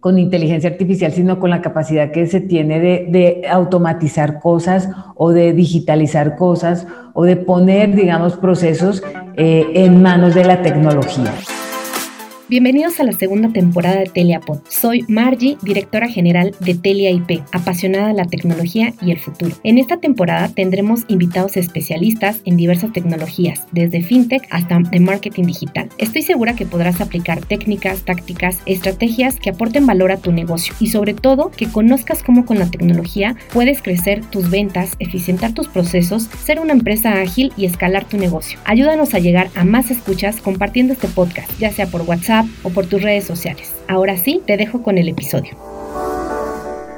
con inteligencia artificial, sino con la capacidad que se tiene de, automatizar cosas o de digitalizar cosas o de poner, digamos, procesos eh, en manos de la tecnología. Bienvenidos a la segunda temporada de Teliapod. Soy Margie, directora general de Telia IP, apasionada de la tecnología y el futuro. En esta temporada tendremos invitados especialistas en diversas tecnologías, desde fintech hasta de marketing digital. Estoy segura que podrás aplicar técnicas, tácticas, estrategias que aporten valor a tu negocio y sobre todo que conozcas cómo con la tecnología puedes crecer tus ventas, eficientar tus procesos, ser una empresa ágil y escalar tu negocio. Ayúdanos a llegar a más escuchas compartiendo este podcast, ya sea por WhatsApp, o por tus redes sociales. Ahora sí, te dejo con el episodio.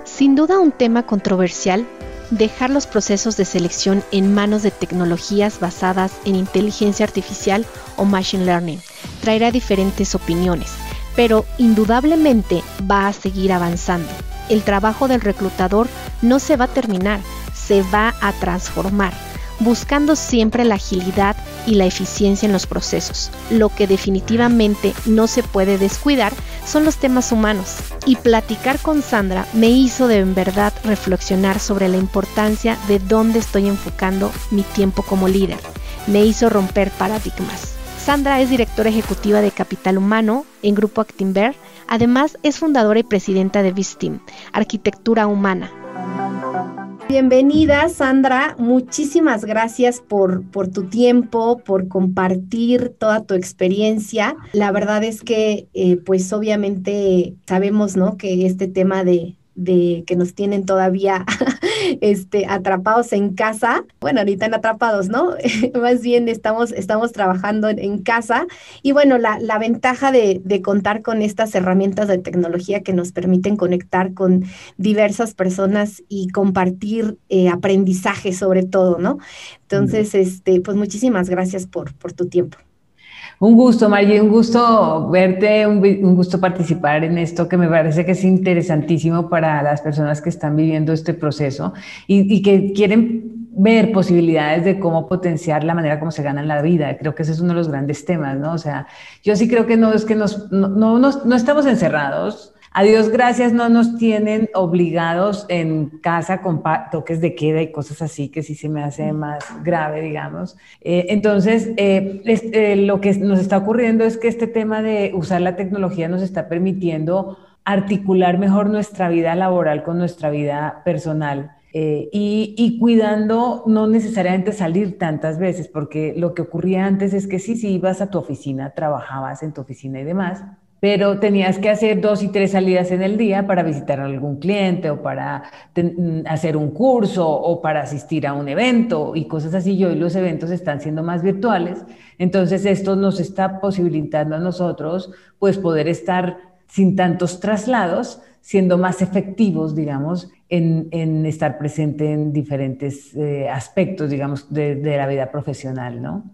Sin duda un tema controversial, dejar los procesos de selección en manos de tecnologías basadas en inteligencia artificial o machine learning traerá diferentes opiniones, pero indudablemente va a seguir avanzando. El trabajo del reclutador no se va a terminar, se va a transformar buscando siempre la agilidad y la eficiencia en los procesos. Lo que definitivamente no se puede descuidar son los temas humanos. Y platicar con Sandra me hizo de en verdad reflexionar sobre la importancia de dónde estoy enfocando mi tiempo como líder. Me hizo romper paradigmas. Sandra es directora ejecutiva de Capital Humano en Grupo Actinver. Además, es fundadora y presidenta de Vistim, Arquitectura Humana, Bienvenida, Sandra. Muchísimas gracias por, por tu tiempo, por compartir toda tu experiencia. La verdad es que, eh, pues obviamente sabemos, ¿no? Que este tema de, de que nos tienen todavía este, atrapados en casa. Bueno, ahorita en atrapados, ¿no? Más bien estamos, estamos trabajando en, casa. Y bueno, la, la ventaja de, de, contar con estas herramientas de tecnología que nos permiten conectar con diversas personas y compartir eh, aprendizaje sobre todo, ¿no? Entonces, este, pues muchísimas gracias por, por tu tiempo. Un gusto, Margie, un gusto verte, un, gusto participar en esto que me parece que es interesantísimo para las personas que están viviendo este proceso y, que quieren ver posibilidades de cómo potenciar la manera como se gana la vida. Creo que ese es uno de los grandes temas, ¿no? O sea, yo sí creo que no es que nos, no, no, no estamos encerrados, a Dios gracias no nos tienen obligados en casa con toques de queda y cosas así, que sí se me hace más grave, digamos. Eh, entonces, eh, eh, lo que nos está ocurriendo es que este tema de usar la tecnología nos está permitiendo articular mejor nuestra vida laboral con nuestra vida personal. y, y, cuidando no necesariamente salir tantas veces, porque lo que ocurría antes es que sí, sí ibas a tu oficina, trabajabas en tu oficina y demás, pero tenías que hacer dos y tres salidas en el día para visitar a algún cliente o para mm, hacer un curso o para asistir a un evento y cosas así. Y hoy los eventos están siendo más virtuales, entonces esto nos está posibilitando a nosotros pues poder estar sin tantos traslados, siendo más efectivos, digamos, en, estar presente en diferentes eh, aspectos, digamos, de, la vida profesional, ¿no?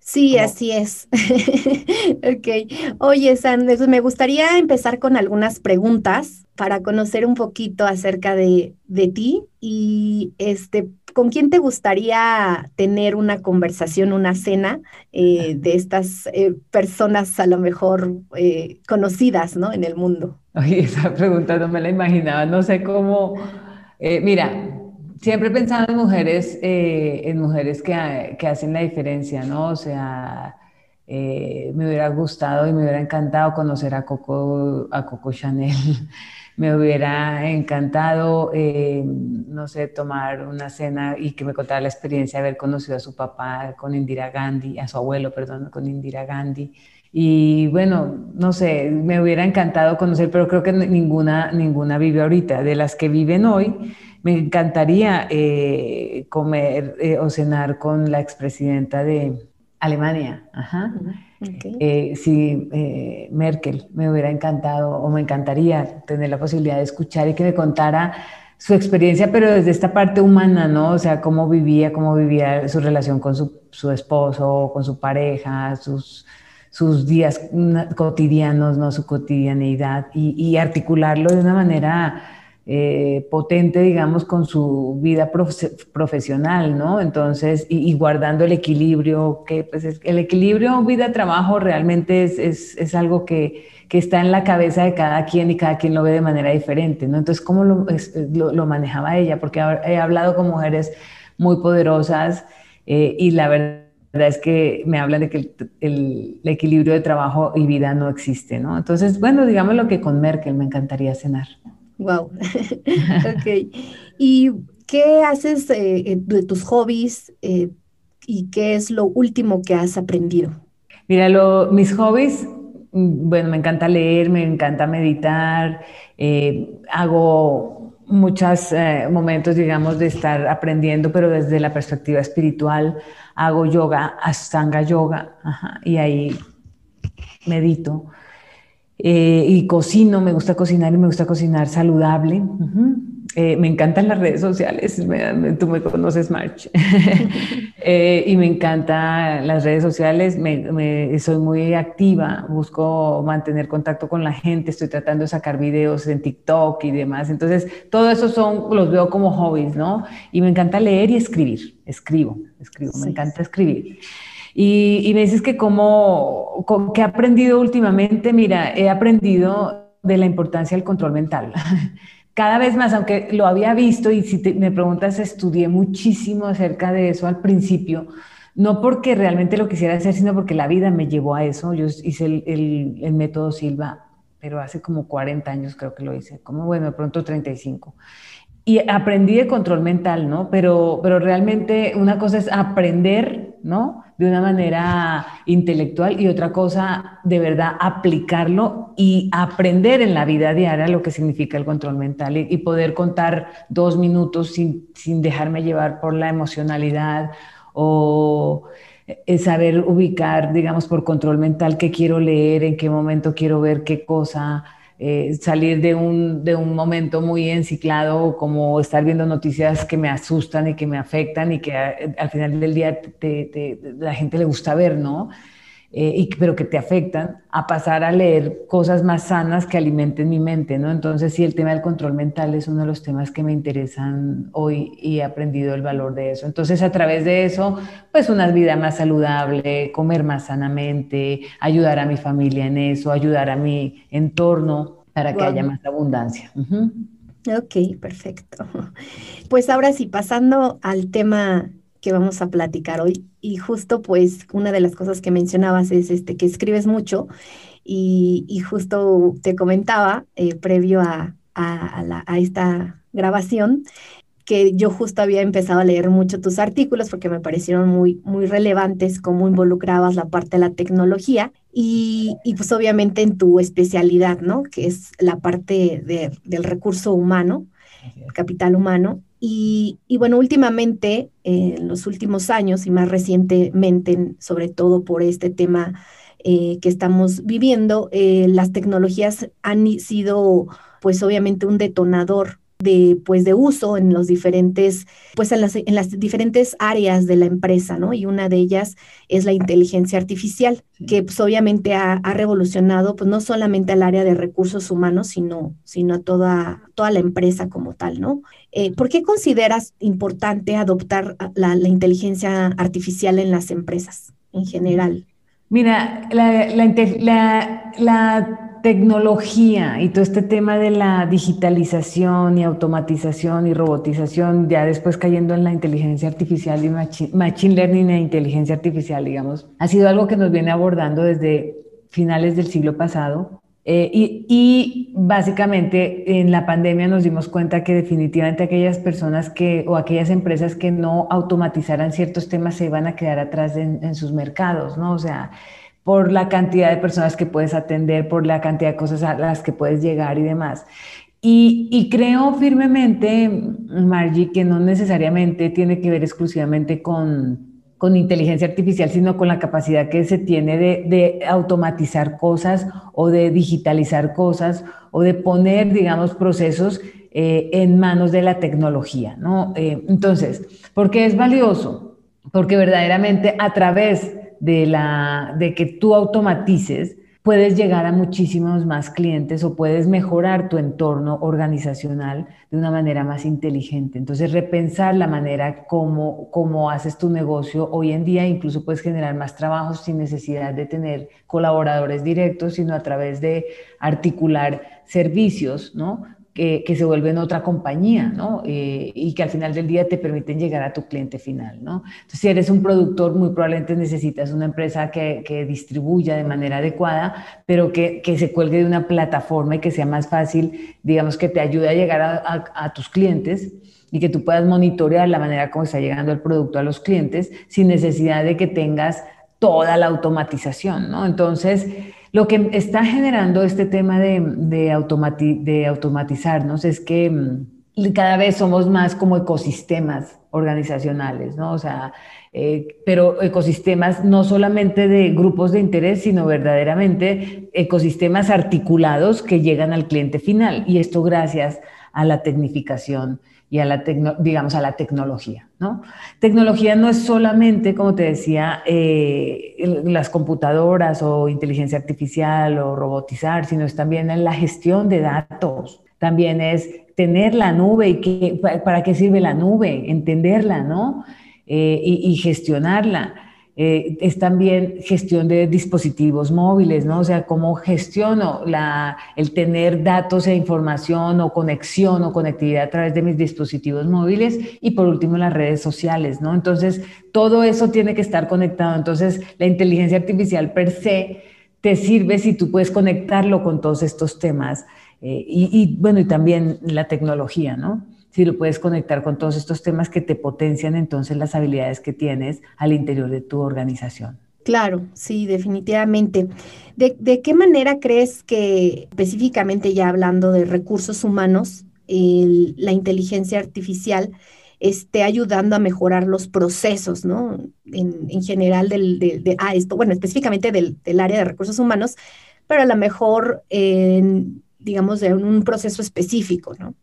Sí, así es. ok. Oye, Sanders, me gustaría empezar con algunas preguntas para conocer un poquito acerca de, ti y este, ¿con quién te gustaría tener una conversación, una cena eh, de estas eh, personas a lo mejor conocidas, ¿no? En el mundo. Oye, esa pregunta no me la imaginaba, no sé cómo, eh, mira, siempre he pensado en mujeres, eh, en mujeres que, que, hacen la diferencia, ¿no? O sea, eh, me hubiera gustado y me hubiera encantado conocer a Coco, a Coco Chanel. Me hubiera encantado, no sé, tomar una cena y que me contara la experiencia de haber conocido a su papá con Indira Gandhi, a su abuelo, perdón, con Indira Gandhi. Y bueno, no sé, me hubiera encantado conocer, pero creo que ninguna, ninguna vive ahorita. De las que viven hoy, me encantaría eh, comer eh, o cenar con la expresidenta de Alemania. Ajá. Eh, sí, Merkel, me hubiera encantado o me encantaría tener la posibilidad de escuchar y que me contara su experiencia, pero desde esta parte humana, ¿no? O sea, cómo vivía, cómo vivía su relación con su, su esposo, con su pareja, sus sus días cotidianos, ¿no? su cotidianeidad y, articularlo de una manera eh, potente, digamos, con su vida profesional, ¿no? Entonces, y, guardando el equilibrio, que pues el equilibrio vida-trabajo realmente es, algo que, está en la cabeza de cada quien y cada quien lo ve de manera diferente, ¿no? Entonces, ¿cómo lo, manejaba ella? Porque he hablado con mujeres muy poderosas eh, y la verdad es que me hablan de que el, equilibrio de trabajo y vida no existe, ¿no? Entonces, bueno, digamos lo que con Merkel me encantaría cenar. Wow. ok. ¿Y qué haces eh, de tus hobbies eh, y qué es lo último que has aprendido? Mira, mis hobbies, mm, bueno, me encanta leer, me encanta meditar, eh, hago muchos momentos, digamos, de estar aprendiendo, pero desde la perspectiva espiritual, hago yoga, astanga yoga, y ahí medito. Eh, y cocino, me gusta cocinar y me gusta cocinar saludable. Eh, me encantan las redes sociales, tú me conoces, March. Eh, y me encantan las redes sociales, me, soy muy activa, busco mantener contacto con la gente, estoy tratando de sacar videos en TikTok y demás. Entonces, todo eso son, los veo como hobbies, ¿no? Y me encanta leer y escribir, escribo, escribo, me encanta escribir. Y, me dices que cómo, ¿qué he aprendido últimamente? Mira, he aprendido de la importancia del control mental. Cada vez más, aunque lo había visto y si me preguntas, estudié muchísimo acerca de eso al principio, no porque realmente lo quisiera hacer, sino porque la vida me llevó a eso. Yo hice el, el método Silva, pero hace como 40 años creo que lo hice, como bueno, de pronto 35 y aprendí de control mental, ¿no? Pero, pero realmente una cosa es aprender, ¿no? De una manera intelectual y otra cosa, de verdad, aplicarlo y aprender en la vida diaria lo que significa el control mental y, poder contar dos minutos sin, sin, dejarme llevar por la emocionalidad o eh, saber ubicar, digamos, por control mental qué quiero leer, en qué momento quiero ver qué cosa eh, salir de un, de un momento muy enciclado, como estar viendo noticias que me asustan y que me afectan y que eh, al final del día la gente le gusta ver, ¿no? Eh, y, pero que te afectan, a pasar a leer cosas más sanas que alimenten mi mente, ¿no? Entonces, sí, el tema del control mental es uno de los temas que me interesan hoy y he aprendido el valor de eso. Entonces, a través de eso, pues una vida más saludable, comer más sanamente, ayudar a mi familia en eso, ayudar a mi entorno para que haya más abundancia. Ok, perfecto. Pues ahora sí, pasando al tema que vamos a platicar hoy. Y justo pues una de las cosas que mencionabas es este, que escribes mucho y, y justo te comentaba eh, previo a, a, a, esta grabación que yo justo había empezado a leer mucho tus artículos porque me parecieron muy, muy relevantes, cómo involucrabas la parte de la tecnología y, y pues obviamente en tu especialidad, ¿no? Que es la parte de, del recurso humano, capital humano. Y, bueno, últimamente, en los últimos años y más recientemente, sobre todo por este tema eh, que estamos viviendo, eh, las tecnologías han sido, pues obviamente, un detonador de, pues, de uso en los diferentes, pues en las, en las diferentes áreas de la empresa, ¿no? Y una de ellas es la inteligencia artificial, que pues obviamente ha, revolucionado, pues no solamente al área de recursos humanos, sino, sino a toda, toda la empresa como tal, ¿no? Eh, ¿Por qué consideras importante adoptar la, la, inteligencia artificial en las empresas en general? Mira, la, la, la tecnología y todo este tema de la digitalización y automatización y robotización, ya después cayendo en la inteligencia artificial y machine, learning e inteligencia artificial, digamos, ha sido algo que nos viene abordando desde finales del siglo pasado. Eh, y, y, básicamente en la pandemia nos dimos cuenta que definitivamente aquellas personas que o aquellas empresas que no automatizaran ciertos temas se iban a quedar atrás en, en sus mercados, ¿no? O sea, por la cantidad de personas que puedes atender, por la cantidad de cosas a las que puedes llegar y demás. Y, creo firmemente, Margie, que no necesariamente tiene que ver exclusivamente con, con inteligencia artificial, sino con la capacidad que se tiene de, automatizar cosas o de digitalizar cosas o de poner, digamos, procesos eh, en manos de la tecnología, ¿no? Eh, entonces, ¿por qué es valioso? Porque verdaderamente a través de, la, de que tú automatices, puedes llegar a muchísimos más clientes o puedes mejorar tu entorno organizacional de una manera más inteligente. Entonces, repensar la manera como, como haces tu negocio hoy en día, incluso puedes generar más trabajos sin necesidad de tener colaboradores directos, sino a través de articular servicios, ¿no? Que, se vuelven otra compañía, ¿no? Eh, y que al final del día te permiten llegar a tu cliente final, ¿no? Entonces, si eres un productor, muy probablemente necesitas una empresa que, que distribuya de manera adecuada, pero que, que, se cuelgue de una plataforma y que sea más fácil, digamos, que te ayude a llegar a, a tus clientes y que tú puedas monitorear la manera como está llegando el producto a los clientes sin necesidad de que tengas toda la automatización, ¿no? Entonces, lo que está generando este tema de, automatizarnos es que mm, cada vez somos más como ecosistemas organizacionales, ¿no? O sea, eh, pero ecosistemas no solamente de grupos de interés, sino verdaderamente ecosistemas articulados que llegan al cliente final. Y esto gracias a la tecnificación y a la, digamos, a la tecnología. ¿no? Tecnología no es solamente, como te decía, eh, las computadoras o inteligencia artificial o robotizar, sino es también en la gestión de datos. También es tener la nube y qué, para qué sirve la nube, entenderla, ¿no? Eh, y gestionarla. Eh, es también gestión de dispositivos móviles, ¿no? O sea, cómo gestiono la, el tener datos e información o conexión o conectividad a través de mis dispositivos móviles y por último las redes sociales, ¿no? Entonces, todo eso tiene que estar conectado. Entonces, la inteligencia artificial per se te sirve si tú puedes conectarlo con todos estos temas eh, y, y, bueno, y también la tecnología, ¿no? Si lo puedes conectar con todos estos temas que te potencian entonces las habilidades que tienes al interior de tu organización. Claro, sí, definitivamente. ¿De, qué manera crees que, específicamente ya hablando de recursos humanos, la inteligencia artificial esté ayudando a mejorar los procesos, ¿no? En, general del, de, ah, esto, bueno, específicamente del, del, área de recursos humanos, pero a lo mejor, en, digamos, de un proceso específico, ¿no?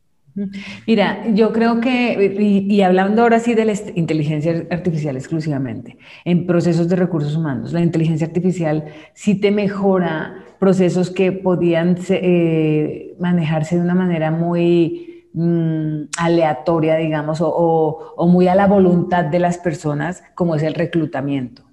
Mira, yo creo que, y, hablando ahora sí de la inteligencia artificial exclusivamente, en procesos de recursos humanos, la inteligencia artificial sí te mejora procesos que podían eh, manejarse de una manera muy mm, aleatoria, digamos, o muy a la voluntad de las personas, como es el reclutamiento.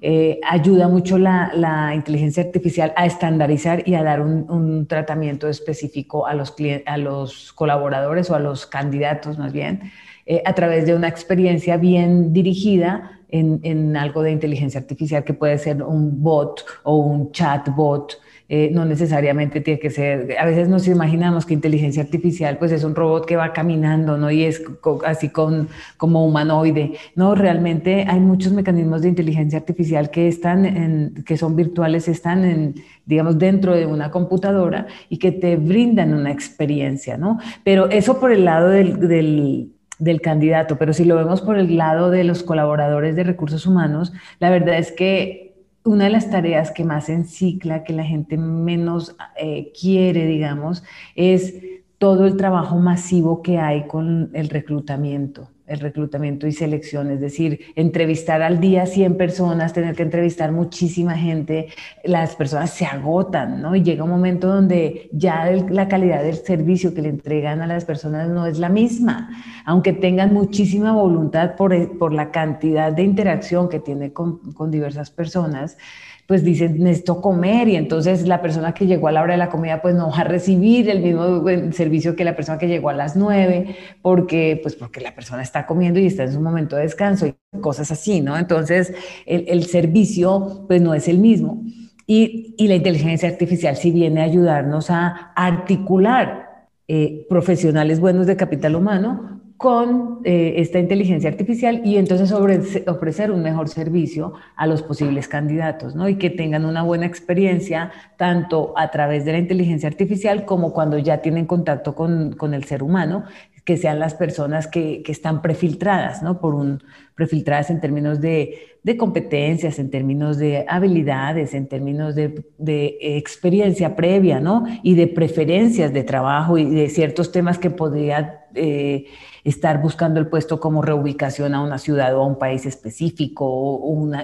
Eh, ayuda mucho la, inteligencia artificial a estandarizar y a dar un, tratamiento específico a los, a los colaboradores o a los candidatos más bien, eh, a través de una experiencia bien dirigida en, en, algo de inteligencia artificial que puede ser un bot o un chatbot eh, no necesariamente tiene que ser, a veces nos imaginamos que inteligencia artificial pues es un robot que va caminando, ¿no? Y es así con, como humanoide, ¿no? Realmente hay muchos mecanismos de inteligencia artificial que están que son virtuales, están en, digamos, dentro de una computadora y que te brindan una experiencia, ¿no? Pero eso por el lado del, del candidato, pero si lo vemos por el lado de los colaboradores de recursos humanos, la verdad es que una de las tareas que más encicla, que la gente menos eh, quiere, digamos, es todo el trabajo masivo que hay con el reclutamiento el reclutamiento y selección, es decir, entrevistar al día 100 personas, tener que entrevistar muchísima gente, las personas se agotan, ¿no? Y llega un momento donde ya la calidad del servicio que le entregan a las personas no es la misma, aunque tengan muchísima voluntad por, por la cantidad de interacción que tiene con, con diversas personas pues dicen, necesito comer y entonces la persona que llegó a la hora de la comida pues no va a recibir el mismo servicio que la persona que llegó a las nueve porque pues porque la persona está comiendo y está en su momento de descanso y cosas así, ¿no? Entonces el, el servicio pues no es el mismo. Y, y, la inteligencia artificial sí viene a ayudarnos a articular eh, profesionales buenos de capital humano con eh, esta inteligencia artificial y entonces ofrecer un mejor servicio a los posibles candidatos, ¿no? Y que tengan una buena experiencia tanto a través de la inteligencia artificial como cuando ya tienen contacto con, con el ser humano, que sean las personas que, que están prefiltradas, ¿no? Por un, prefiltradas en términos de, de competencias, en términos de habilidades, en términos de, de, experiencia previa, ¿no? Y de preferencias de trabajo y de ciertos temas que podría eh, estar buscando el puesto como reubicación a una ciudad o a un país específico o un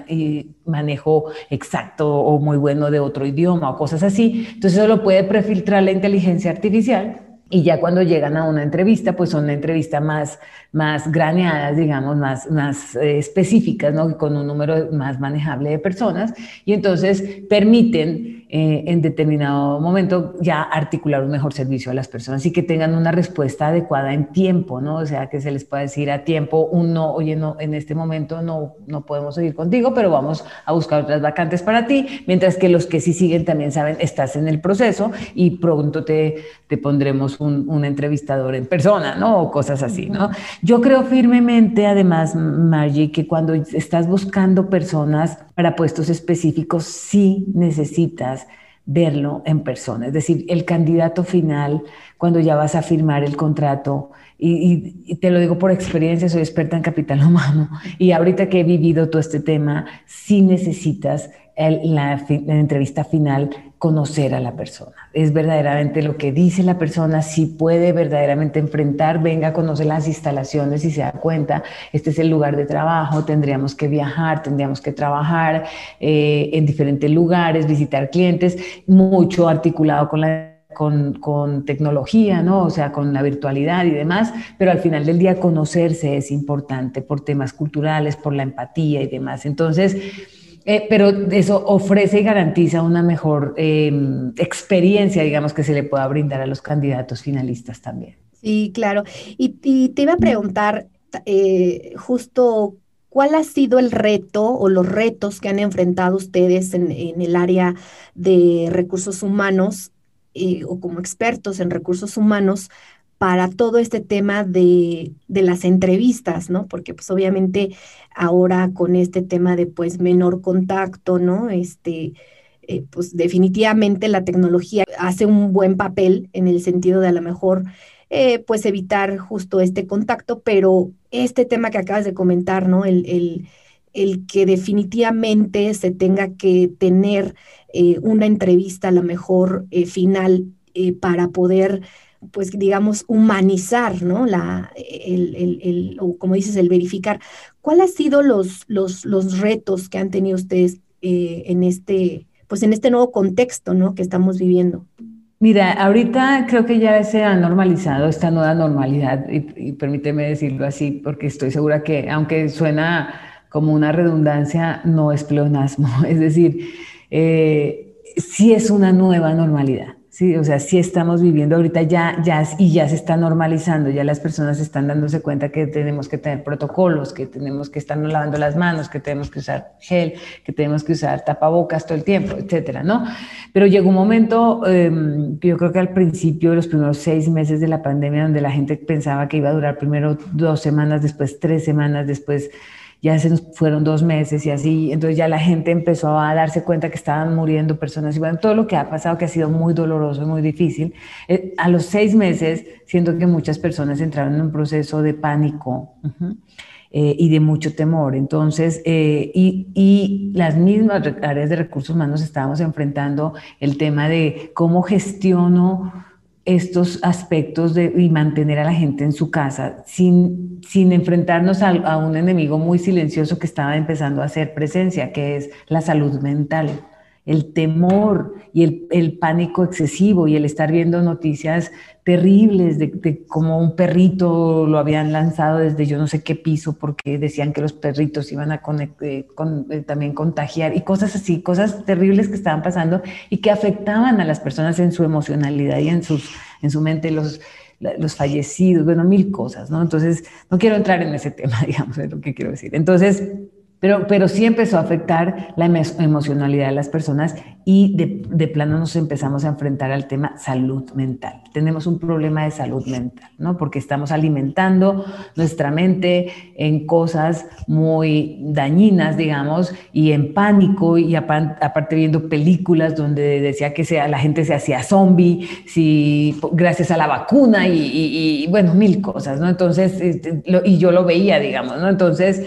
manejo exacto o muy bueno de otro idioma o cosas así. Entonces eso lo puede prefiltrar la inteligencia artificial y ya cuando llegan a una entrevista, pues son una entrevista más, más graneadas, digamos, más, más eh, específicas, ¿no? Con un número más manejable de personas. Y entonces permiten eh, en determinado momento ya articular un mejor servicio a las personas y que tengan una respuesta adecuada en tiempo, ¿no? O sea, que se les pueda decir a tiempo un no, oye, no, en este momento no, no podemos seguir contigo, pero vamos a buscar otras vacantes para ti, mientras que los que sí siguen también saben, estás en el proceso y pronto te, te pondremos un, un entrevistador en persona, ¿no? O cosas así, ¿no? Yo creo firmemente, además, Margie, que cuando estás buscando personas para puestos específicos, sí necesitas verlo en persona. Es decir, el candidato final, cuando ya vas a firmar el contrato, y, te lo digo por experiencia, soy experta en capital humano, y ahorita que he vivido todo este tema, sí necesitas la, entrevista final conocer a la persona. Es verdaderamente lo que dice la persona, si puede verdaderamente enfrentar, venga a conocer las instalaciones y se da cuenta, este es el lugar de trabajo, tendríamos que viajar, tendríamos que trabajar eh, en diferentes lugares, visitar clientes, mucho articulado con la con, con, tecnología, ¿no? O sea, con la virtualidad y demás, pero al final del día conocerse es importante por temas culturales, por la empatía y demás. Entonces, eh, pero eso ofrece y garantiza una mejor em, experiencia, digamos, que se le pueda brindar a los candidatos finalistas también. Sí, claro. Y, te iba a preguntar eh, justo cuál ha sido el reto o los retos que han enfrentado ustedes en, el área de recursos humanos eh, o como expertos en recursos humanos para todo este tema de, de, las entrevistas, ¿no? Porque pues obviamente ahora con este tema de pues menor contacto, ¿no? Este, eh, pues definitivamente la tecnología hace un buen papel en el sentido de a lo mejor eh, pues evitar justo este contacto, pero este tema que acabas de comentar, ¿no? El, el, el que definitivamente se tenga que tener eh, una entrevista a lo mejor final para poder pues digamos, humanizar, ¿no? La, el, el, el, o como dices, el verificar. ¿Cuáles han sido los, los, los retos que han tenido ustedes eh, en, este, pues en este nuevo contexto, ¿no? Que estamos viviendo. Mira, ahorita creo que ya se ha normalizado esta nueva normalidad, y, permíteme decirlo así, porque estoy segura que, aunque suena como una redundancia, no es pleonasmo, es decir, eh, sí es una nueva normalidad. Sí, o sea, sí estamos viviendo ahorita ya, ya, y ya se está normalizando, ya las personas están dándose cuenta que tenemos que tener protocolos, que tenemos que estar lavando las manos, que tenemos que usar gel, que tenemos que usar tapabocas todo el tiempo, etcétera, ¿no? Pero llegó un momento, em, yo creo que al principio, los primeros seis meses de la pandemia, donde la gente pensaba que iba a durar primero dos semanas, después tres semanas, después ya se nos fueron dos meses y así, entonces ya la gente empezó a darse cuenta que estaban muriendo personas y bueno, todo lo que ha pasado que ha sido muy doloroso y muy difícil. Eh, a los seis meses, siento que muchas personas entraron en un proceso de pánico. Eh, y de mucho temor. Entonces, eh, y, y, las mismas áreas de recursos humanos estábamos enfrentando el tema de cómo gestiono estos aspectos de, y mantener a la gente en su casa sin, sin enfrentarnos a, un enemigo muy silencioso que estaba empezando a hacer presencia, que es la salud mental el temor y el, el, pánico excesivo y el estar viendo noticias terribles de, cómo un perrito lo habían lanzado desde yo no sé qué piso porque decían que los perritos iban a eh, eh, también contagiar y cosas así, cosas terribles que estaban pasando y que afectaban a las personas en su emocionalidad y en, sus, en su mente, los, los fallecidos, bueno, mil cosas, ¿no? Entonces, no quiero entrar en ese tema, digamos, es lo que quiero decir. Entonces, Pero, pero sí empezó a afectar la emocionalidad de las personas y de, de, plano nos empezamos a enfrentar al tema salud mental. Tenemos un problema de salud mental, ¿no? Porque estamos alimentando nuestra mente en cosas muy dañinas, digamos, y en pánico, y aparte viendo películas donde decía que sea, la gente se hacía zombie, si, gracias a la vacuna y, y, bueno, mil cosas, ¿no? Entonces, este, y yo lo veía, digamos, ¿no? Entonces,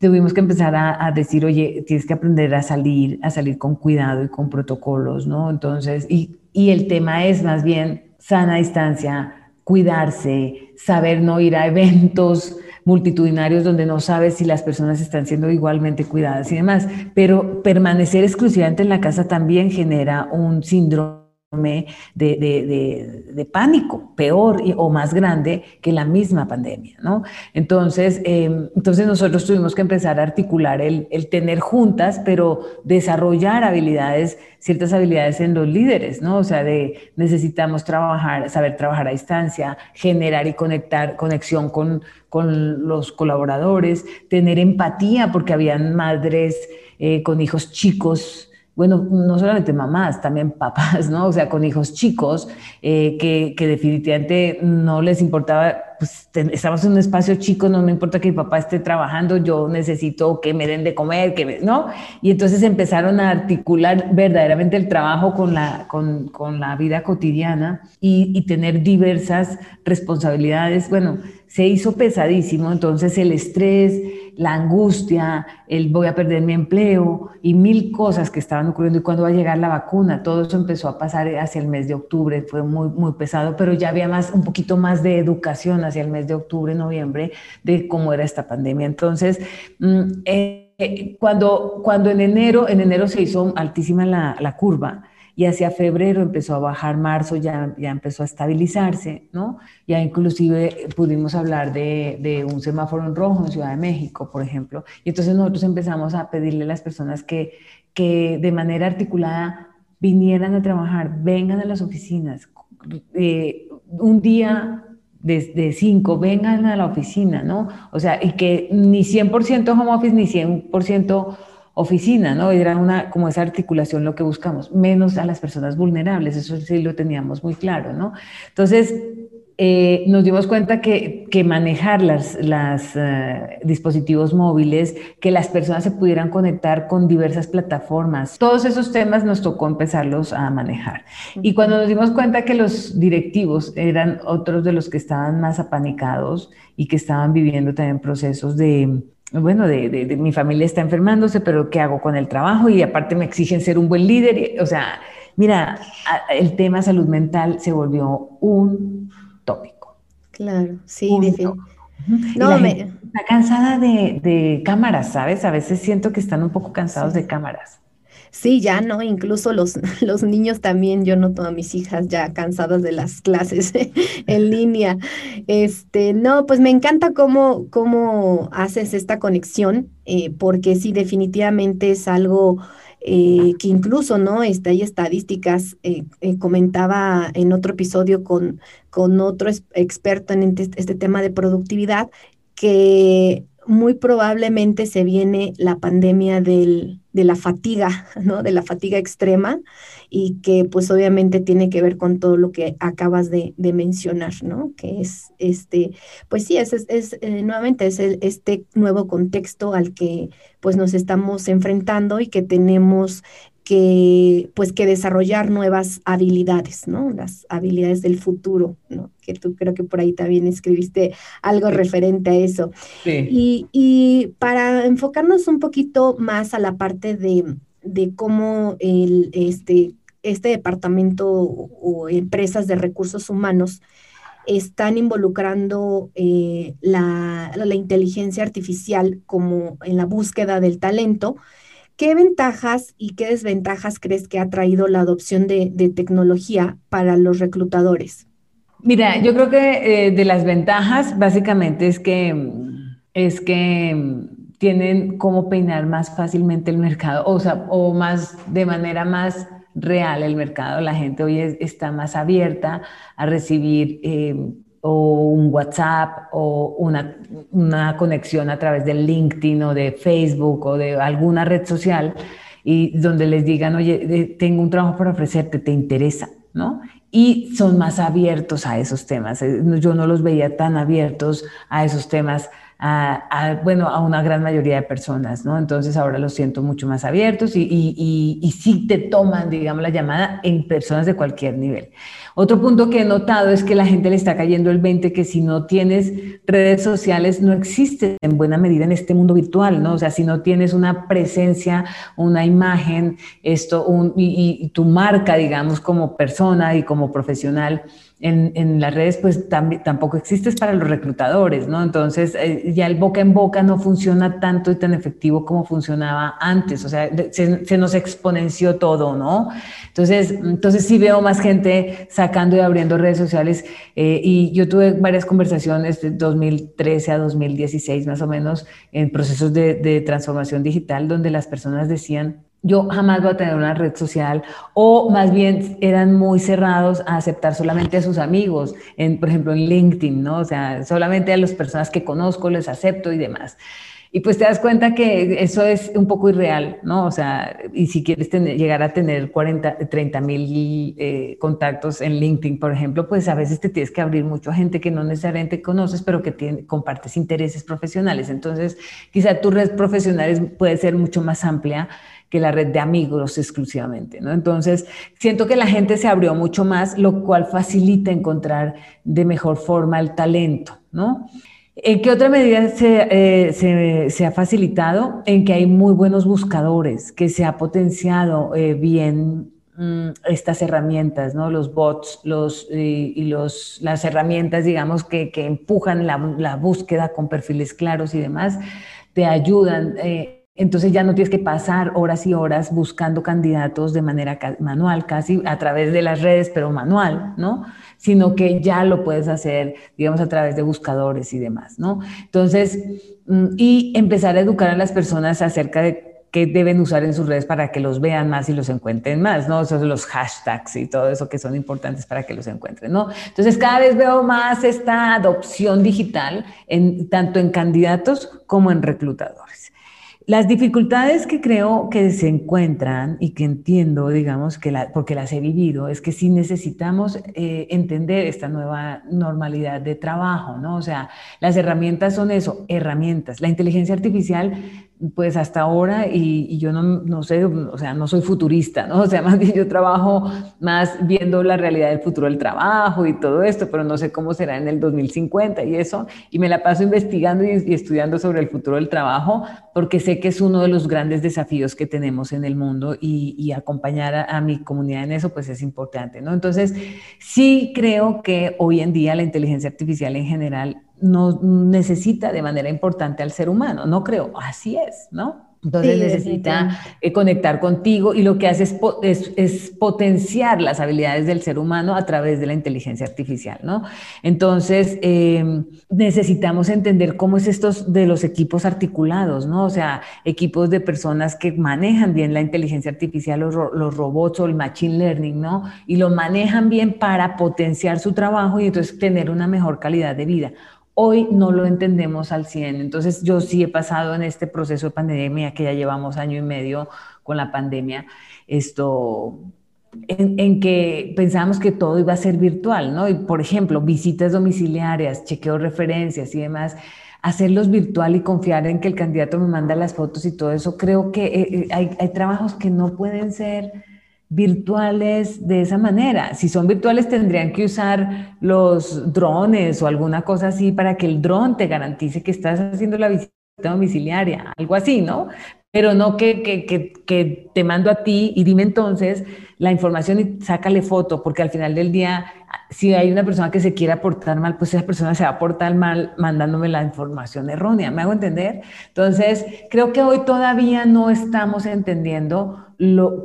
tuvimos que empezar a, decir, oye, tienes que aprender a salir, a salir con cuidado y con protocolos, ¿no? Entonces, y, y el tema es más bien sana distancia, cuidarse, saber no ir a eventos multitudinarios donde no sabes si las personas están siendo igualmente cuidadas y demás, pero permanecer exclusivamente en la casa también genera un síndrome de, de, pánico, peor o más grande que la misma pandemia, ¿no? Entonces, em, entonces nosotros tuvimos que empezar a articular el, el, tener juntas, pero desarrollar habilidades, ciertas habilidades en los líderes, ¿no? O sea, de necesitamos trabajar, saber trabajar a distancia, generar y conectar, conexión con, con los colaboradores, tener empatía, porque habían madres eh, con hijos chicos, bueno, no solamente mamás, también papás, ¿no? O sea, con hijos chicos eh, que, definitivamente no les importaba, pues estamos en un espacio chico, no me importa que mi papá esté trabajando, yo necesito que me den de comer, que ¿no? Y entonces empezaron a articular verdaderamente el trabajo con la, con, con la vida cotidiana y, y tener diversas responsabilidades. Bueno, se hizo pesadísimo, entonces el estrés, la angustia, el voy a perder mi empleo y mil cosas que estaban ocurriendo y cuando va a llegar la vacuna, todo eso empezó a pasar hacia el mes de octubre, fue muy, muy pesado, pero ya había más, un poquito más de educación hacia el mes de octubre, noviembre, de cómo era esta pandemia. Entonces, mm, eh, cuando, cuando en enero, en enero se hizo altísima la, la curva, y hacia febrero empezó a bajar, marzo ya, ya empezó a estabilizarse, ¿no? Ya inclusive pudimos hablar de, de, un semáforo en rojo en Ciudad de México, por ejemplo, y entonces nosotros empezamos a pedirle a las personas que, que de manera articulada vinieran a trabajar, vengan a las oficinas, eh, un día de, cinco, vengan a la oficina, ¿no? O sea, y que ni 100% home office ni 100% oficina, ¿no? Era una, como esa articulación lo que buscamos, menos a las personas vulnerables, eso sí lo teníamos muy claro, ¿no? Entonces, eh, nos dimos cuenta que, que manejar los las, uh, dispositivos móviles, que las personas se pudieran conectar con diversas plataformas, todos esos temas nos tocó empezarlos a manejar. Y cuando nos dimos cuenta que los directivos eran otros de los que estaban más apanicados y que estaban viviendo también procesos de bueno, de, mi familia está enfermándose, pero ¿qué hago con el trabajo? Y aparte me exigen ser un buen líder. O sea, mira, el tema salud mental se volvió un tópico. Claro, sí, No, me... Está cansada de, de cámaras, ¿sabes? A veces siento que están un poco cansados de cámaras. Sí, ya no, incluso los, los niños también, yo noto a mis hijas ya cansadas de las clases en línea. Este, no, pues me encanta cómo, cómo haces esta conexión, eh, porque sí, definitivamente es algo eh, que incluso, ¿no? Este, hay estadísticas, eh, comentaba en otro episodio con, con otro experto en este, este tema de productividad, que muy probablemente se viene la pandemia del, de la fatiga, ¿no? De la fatiga extrema y que pues obviamente tiene que ver con todo lo que acabas de, mencionar, ¿no? Que es este, pues sí, es, es, eh, nuevamente es este nuevo contexto al que pues nos estamos enfrentando y que tenemos que, pues, que desarrollar nuevas habilidades, ¿no? Las habilidades del futuro, ¿no? Que tú creo que por ahí también escribiste algo referente a eso. Sí. Y, para enfocarnos un poquito más a la parte de, cómo el, este, este departamento o, empresas de recursos humanos están involucrando eh, la, la, inteligencia artificial como en la búsqueda del talento, ¿Qué ventajas y qué desventajas crees que ha traído la adopción de, tecnología para los reclutadores? Mira, yo creo que eh, de las ventajas básicamente es que, es que tienen cómo peinar más fácilmente el mercado, o sea, o más de manera más real el mercado. La gente hoy está más abierta a recibir eh, o un WhatsApp o una, una, conexión a través de LinkedIn o de Facebook o de alguna red social y donde les digan, oye, tengo un trabajo para ofrecerte, ¿te interesa? ¿No? Y son más abiertos a esos temas. Eh, yo no los veía tan abiertos a esos temas a, bueno, a una gran mayoría de personas, ¿no? Entonces ahora los siento mucho más abiertos y, y, y, sí te toman, digamos, la llamada en personas de cualquier nivel. Otro punto que he notado es que la gente le está cayendo el 20 que si no tienes redes sociales no existe en buena medida en este mundo virtual, ¿no? O sea, si no tienes una presencia, una imagen, esto, un, y tu marca, digamos, como persona y como profesional, en, las redes, pues tampoco existes para los reclutadores, ¿no? Entonces, eh, ya el boca en boca no funciona tanto y tan efectivo como funcionaba antes, o sea, se, nos exponenció todo, ¿no? Entonces, entonces sí veo más gente sacando y abriendo redes sociales eh, y yo tuve varias conversaciones de 2013 a 2016 más o menos en procesos de transformación digital donde las personas decían, yo jamás voy a tener una red social o más bien eran muy cerrados a aceptar solamente a sus amigos, en, por ejemplo en LinkedIn, ¿no? O sea, solamente a las personas que conozco les acepto y demás. Y pues te das cuenta que eso es un poco irreal, ¿no? O sea, y si quieres llegar a tener 40, 30 mil eh, contactos en LinkedIn, por ejemplo, pues a veces te tienes que abrir mucho a gente que no necesariamente conoces, pero que tiene, compartes intereses profesionales. Entonces, quizá tu red profesional puede ser mucho más amplia que la red de amigos exclusivamente, ¿no? Entonces, siento que la gente se abrió mucho más, lo cual facilita encontrar de mejor forma el talento, ¿no? ¿En qué otra medida se, eh, se, ha facilitado? En que hay muy buenos buscadores, que se ha potenciado eh, bien mm, estas herramientas, ¿no? Los bots los, y los, las herramientas, digamos, que, que empujan la, la, búsqueda con perfiles claros y demás, te ayudan. Eh, entonces ya no tienes que pasar horas y horas buscando candidatos de manera manual, casi a través de las redes, pero manual, ¿no? Sino que ya lo puedes hacer, digamos, a través de buscadores y demás, ¿no? Entonces, mm, y empezar a educar a las personas acerca de qué deben usar en sus redes para que los vean más y los encuentren más, ¿no? Esos los hashtags y todo eso que son importantes para que los encuentren, ¿no? Entonces, cada vez veo más esta adopción digital, en, tanto en candidatos como en reclutadores. Las dificultades que creo que se encuentran y que entiendo, digamos, que la, porque las he vivido, es que sí necesitamos eh, entender esta nueva normalidad de trabajo, ¿no? O sea, las herramientas son eso, herramientas. La inteligencia artificial pues hasta ahora, y, yo no, no, sé, o sea, no soy futurista, ¿no? O sea, más bien yo trabajo más viendo la realidad del futuro del trabajo y todo esto, pero no sé cómo será en el 2050 y eso, y me la paso investigando y, estudiando sobre el futuro del trabajo, porque sé que es uno de los grandes desafíos que tenemos en el mundo y, acompañar a, a, mi comunidad en eso, pues es importante, ¿no? Entonces, sí creo que hoy en día la inteligencia artificial en general no necesita de manera importante al ser humano, no creo, así es, ¿no? Entonces necesita eh, conectar contigo y lo que hace es, potenciar las habilidades del ser humano a través de la inteligencia artificial, ¿no? Entonces em, necesitamos entender cómo es esto de los equipos articulados, ¿no? O sea, equipos de personas que manejan bien la inteligencia artificial, los, los robots o el machine learning, ¿no? Y lo manejan bien para potenciar su trabajo y entonces tener una mejor calidad de vida hoy no lo entendemos al 100. Entonces yo sí he pasado en este proceso de pandemia, que ya llevamos año y medio con la pandemia, esto, en, que pensábamos que todo iba a ser virtual, ¿no? Y por ejemplo, visitas domiciliarias, chequeo referencias y demás, hacerlos virtual y confiar en que el candidato me manda las fotos y todo eso, creo que eh, eh, hay, hay trabajos que no pueden ser virtuales de esa manera. Si son virtuales tendrían que usar los drones o alguna cosa así para que el dron te garantice que estás haciendo la visita domiciliaria, algo así, ¿no? Pero no que, que, que, que te mando a ti y dime entonces la información y sácale foto, porque al final del día, si hay una persona que se quiere aportar mal, pues esa persona se va a portar mal mandándome la información errónea. ¿Me hago entender? Entonces, creo que hoy todavía no estamos entendiendo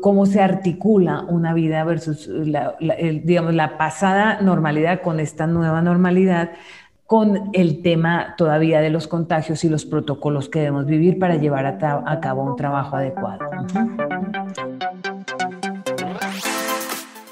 cómo se articula una vida versus, la, digamos, la pasada normalidad con esta nueva normalidad, con el tema todavía de los contagios y los protocolos que debemos vivir para llevar a, cabo un trabajo adecuado.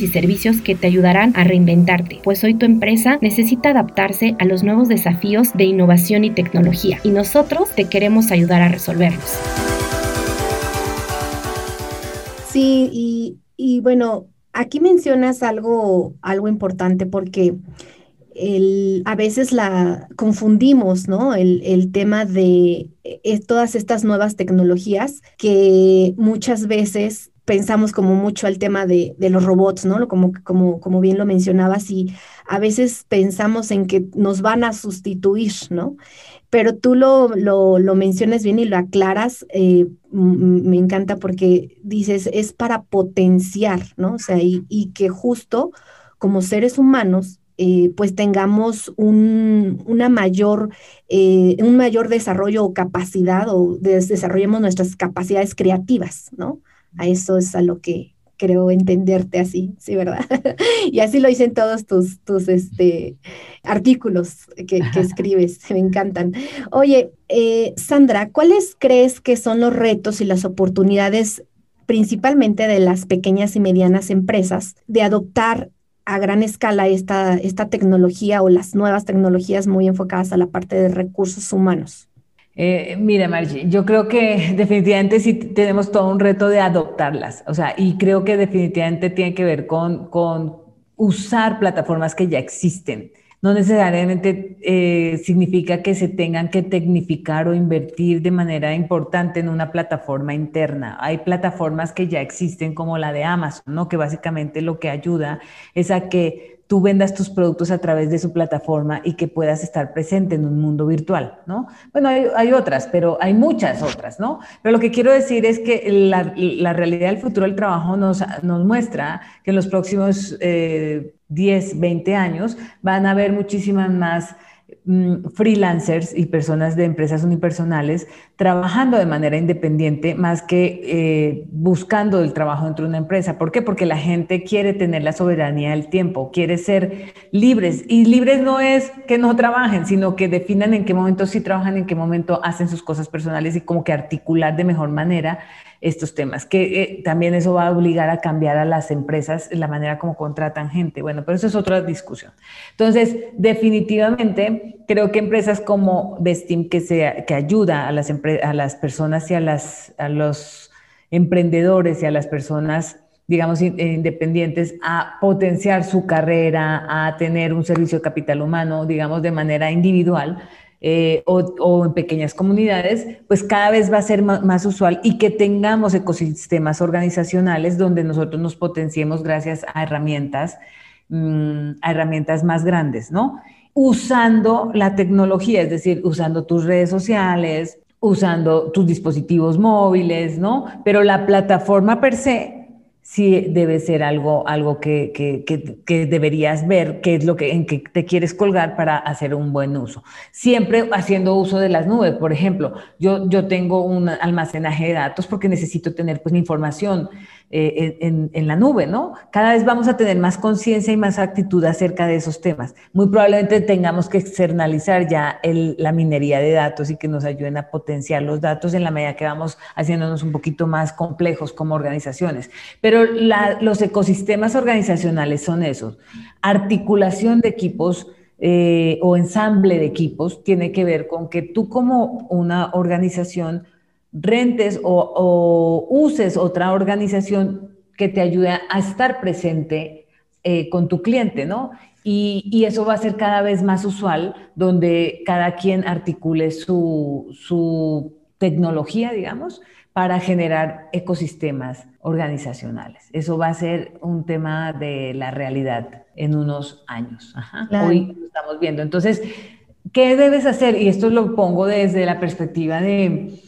y servicios que te ayudarán a reinventarte, pues hoy tu empresa necesita adaptarse a los nuevos desafíos de innovación y tecnología y nosotros te queremos ayudar a resolverlos. Sí, y, bueno, aquí mencionas algo, algo importante porque a veces la confundimos, ¿no? El, tema de eh, todas estas nuevas tecnologías que muchas veces pensamos como mucho al tema de, los robots, ¿no? Como, como, como bien lo mencionabas, y a veces pensamos en que nos van a sustituir, ¿no? Pero tú lo, lo, mencionas bien y lo aclaras, eh, me encanta porque dices, es para potenciar, ¿no? O sea, y, que justo como seres humanos, eh, pues tengamos un, una mayor, eh, un mayor desarrollo o capacidad o desarrollemos nuestras capacidades creativas, ¿no? A eso es a lo que creo entenderte así, ¿sí, verdad? y así lo dicen todos tus, tus este, artículos que, escribes, me encantan. Oye, eh, Sandra, ¿cuáles crees que son los retos y las oportunidades principalmente de las pequeñas y medianas empresas de adoptar a gran escala esta, esta tecnología o las nuevas tecnologías muy enfocadas a la parte de recursos humanos? Eh, mira, Margie, yo creo que definitivamente sí tenemos todo un reto de adoptarlas, o sea, y creo que definitivamente tiene que ver con, con usar plataformas que ya existen. No necesariamente eh, significa que se tengan que tecnificar o invertir de manera importante en una plataforma interna. Hay plataformas que ya existen como la de Amazon, ¿no? que básicamente lo que ayuda es a que tú vendas tus productos a través de su plataforma y que puedas estar presente en un mundo virtual, ¿no? Bueno, hay, otras, pero hay muchas otras, ¿no? Pero lo que quiero decir es que la, realidad del futuro del trabajo nos, nos muestra que en los próximos 10, eh, 20 años van a haber muchísimas más Mm, freelancers y personas de empresas unipersonales trabajando de manera independiente más que eh, buscando el trabajo dentro de una empresa. ¿Por qué? Porque la gente quiere tener la soberanía del tiempo, quiere ser libres. Y libres no es que no trabajen, sino que definan en qué momento sí trabajan, en qué momento hacen sus cosas personales y como que articular de mejor manera estos temas, que eh, también eso va a obligar a cambiar a las empresas la manera como contratan gente. Bueno, pero eso es otra discusión. Entonces, definitivamente, creo que empresas como Vestim, que, se, que ayuda a las, a las personas y a, las, a los emprendedores y a las personas digamos, independientes a potenciar su carrera, a tener un servicio de capital humano, digamos, de manera individual, eh, o, en pequeñas comunidades, pues cada vez va a ser más, usual y que tengamos ecosistemas organizacionales donde nosotros nos potenciemos gracias a herramientas, mm, a herramientas más grandes, ¿no? Usando la tecnología, es decir, usando tus redes sociales, usando tus dispositivos móviles, ¿no? Pero la plataforma per se sí debe ser algo, algo que, que, que, deberías ver, qué es lo que, en que te quieres colgar para hacer un buen uso. Siempre haciendo uso de las nubes, por ejemplo, yo, yo tengo un almacenaje de datos porque necesito tener pues, información eh, en, la nube, ¿no? Cada vez vamos a tener más conciencia y más actitud acerca de esos temas. Muy probablemente tengamos que externalizar ya la minería de datos y que nos ayuden a potenciar los datos en la medida que vamos haciéndonos un poquito más complejos como organizaciones. Pero los ecosistemas organizacionales son esos. Articulación de equipos. Eh, o ensamble de equipos tiene que ver con que tú como una organización rentes o, uses otra organización que te ayude a estar presente eh, con tu cliente, ¿no? Y, eso va a ser cada vez más usual, donde cada quien articule su, su tecnología, digamos, para generar ecosistemas organizacionales. Eso va a ser un tema de la realidad en unos años. Hoy lo estamos viendo. Entonces, ¿qué debes hacer? Y esto lo pongo desde la perspectiva de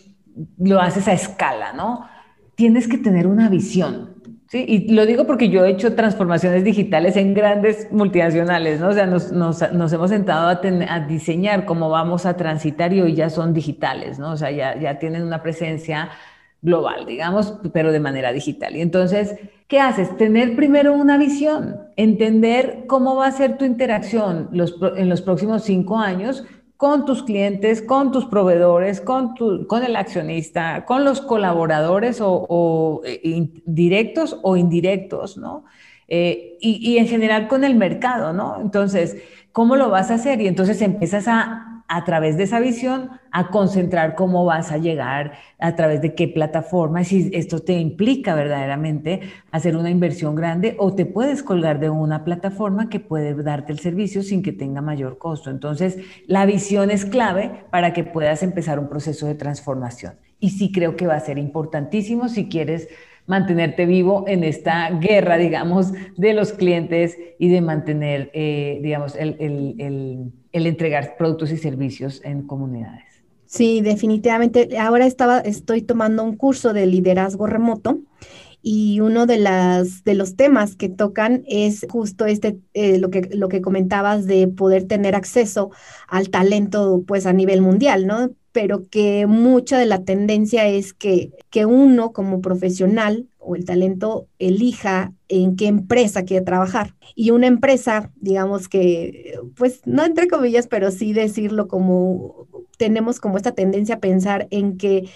lo haces a escala, ¿no? Tienes que tener una visión, Sí, y lo digo porque yo he hecho transformaciones digitales en grandes multinacionales, ¿no? O sea, nos, hemos sentado a, diseñar cómo vamos a transitar y hoy ya son digitales, ¿no? O sea, ya, tienen una presencia global, digamos, pero de manera digital. Y entonces, ¿qué haces? Tener primero una visión, entender cómo va a ser tu interacción en los próximos cinco años con tus clientes, con tus proveedores, con, tu, con el accionista, con los colaboradores o, eh, directos o indirectos, ¿no? Eh, y, y en general con el mercado, ¿no? Entonces, ¿cómo lo vas a hacer? Y entonces empiezas a a través de esa visión a concentrar cómo vas a llegar, a través de qué plataforma, si esto te implica verdaderamente hacer una inversión grande o te puedes colgar de una plataforma que puede darte el servicio sin que tenga mayor costo. Entonces, la visión es clave para que puedas empezar un proceso de transformación. Y sí creo que va a ser importantísimo si quieres mantenerte vivo en esta guerra, digamos, de los clientes y de mantener, eh, digamos, el, entregar productos y servicios en comunidades. Sí, definitivamente. Ahora estaba, estoy tomando un curso de liderazgo remoto y uno de, las, de los temas que tocan es justo este, eh, lo, que, lo que comentabas de poder tener acceso al talento pues a nivel mundial, ¿no? Pero que mucha de la tendencia es que, que uno como profesional o el talento elija en qué empresa quiere trabajar. Y una empresa, digamos que, pues no entre comillas, pero sí decirlo como tenemos como esta tendencia a pensar en que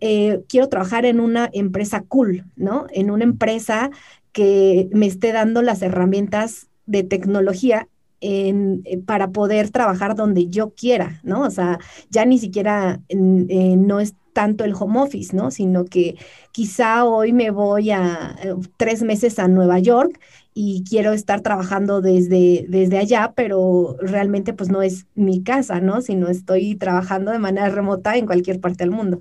eh, quiero trabajar en una empresa cool, ¿no? En una empresa que me esté dando las herramientas de tecnología eh, para poder trabajar donde yo quiera, ¿no? O sea, ya ni siquiera eh, no es tanto el home office, ¿no? Sino que quizá hoy me voy a eh, tres meses a Nueva York y quiero estar trabajando desde, desde allá, pero realmente pues no es mi casa, ¿no? Sino estoy trabajando de manera remota en cualquier parte del mundo.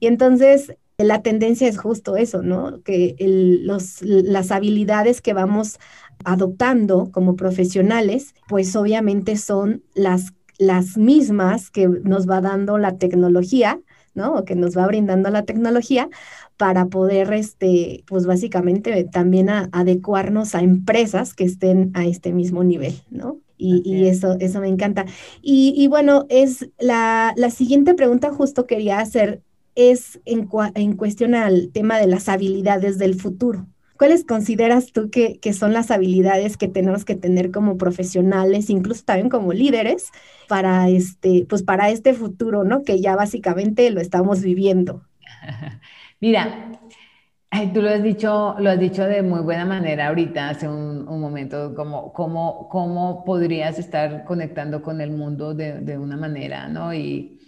Y entonces la tendencia es justo eso, ¿no? Que los, las habilidades que vamos adoptando como profesionales, pues obviamente son las, las mismas que nos va dando la tecnología, ¿no? O que nos va brindando la tecnología para poder, este, pues básicamente también adecuarnos a empresas que estén a este mismo nivel, ¿no? Y, eso, eso me encanta. Y, bueno, es la, la, siguiente pregunta justo quería hacer es en, en cuestión al tema de las habilidades del futuro. ¿Cuáles consideras tú que, son las habilidades que tenemos que tener como profesionales, incluso también como líderes, para este, pues para este futuro, ¿no? Que ya básicamente lo estamos viviendo. Mira, tú lo has dicho, lo has dicho de muy buena manera ahorita, hace un, momento, como cómo, podrías estar conectando con el mundo de, de una manera, ¿no? Y,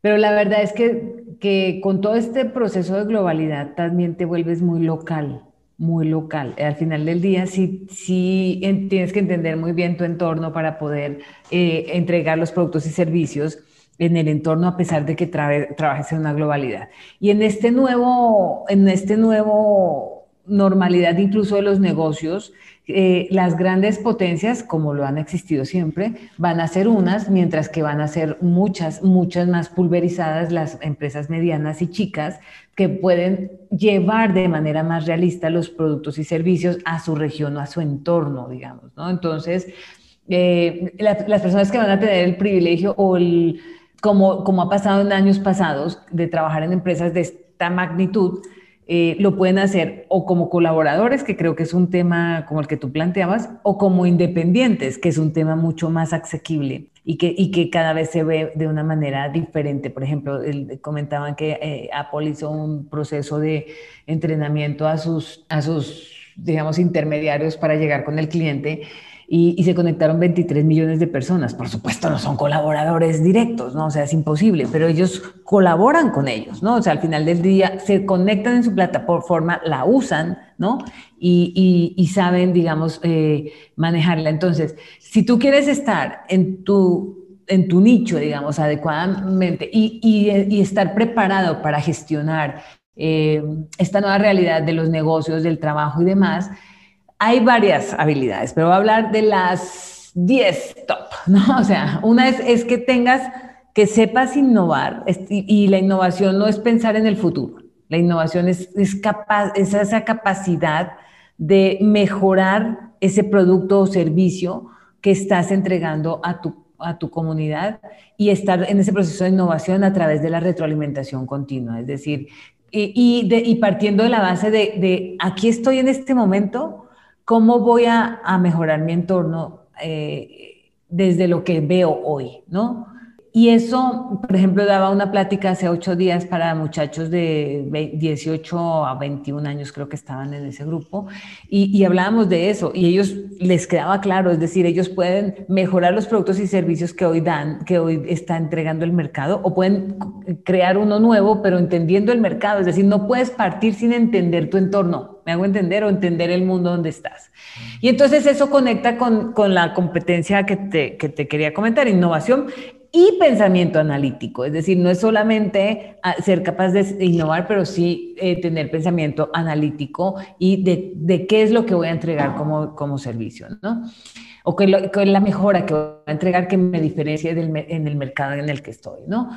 pero la verdad es que, que con todo este proceso de globalidad también te vuelves muy local muy local. Al final del día sí, sí tienes que entender muy bien tu entorno para poder eh, entregar los productos y servicios en el entorno a pesar de que trabajes en una globalidad. Y en este nuevo, en este nuevo normalidad incluso de los negocios, eh, las grandes potencias, como lo han existido siempre, van a ser unas, mientras que van a ser muchas, muchas más pulverizadas las empresas medianas y chicas que pueden llevar de manera más realista los productos y servicios a su región o a su entorno, digamos, ¿no? Entonces, eh, las personas que van a tener el privilegio o el, como, como ha pasado en años pasados, de trabajar en empresas de esta magnitud, eh, lo pueden hacer o como colaboradores, que creo que es un tema como el que tú planteabas, o como independientes, que es un tema mucho más asequible y que, y que cada vez se ve de una manera diferente. Por ejemplo, comentaban que eh, Apple hizo un proceso de entrenamiento a sus, a sus, digamos, intermediarios para llegar con el cliente y, se conectaron 23 millones de personas. Por supuesto, no son colaboradores directos, ¿no? O sea, es imposible, pero ellos colaboran con ellos, ¿no? O sea, al final del día se conectan en su plataforma, la usan, ¿no? Y, y, saben, digamos, eh, manejarla. Entonces, si tú quieres estar en tu en tu nicho, digamos, adecuadamente y, y, estar preparado para gestionar eh, esta nueva realidad de los negocios, del trabajo y demás, hay varias habilidades, pero voy a hablar de las 10 top, ¿no? O sea, una es, es que tengas, que sepas innovar y la innovación no es pensar en el futuro, La innovación es, es, capaz, es esa capacidad de mejorar ese producto o servicio que estás entregando a tu, a tu comunidad y estar en ese proceso de innovación a través de la retroalimentación continua. Es decir, y, y, partiendo de la base de, de, aquí estoy en este momento, ¿cómo voy a, mejorar mi entorno eh, desde lo que veo hoy? ¿no? Y eso, por ejemplo, daba una plática hace ocho días para muchachos de 18 a 21 años, creo que estaban en ese grupo, y, hablábamos de eso, y ellos les quedaba claro, es decir, ellos pueden mejorar los productos y servicios que hoy dan, que hoy está entregando el mercado, o pueden crear uno nuevo, pero entendiendo el mercado, es decir, no puedes partir sin entender tu entorno, me hago entender, o entender el mundo donde estás. Y entonces eso conecta con, con la competencia que te, que te quería comentar, innovación y pensamiento analítico, es decir, no es solamente ah, ser capaz de innovar, pero sí eh, tener pensamiento analítico y de, qué es lo que voy a entregar como, como servicio, ¿no? O qué, es la mejora que voy a entregar que me diferencie en el mercado en el que estoy, ¿no?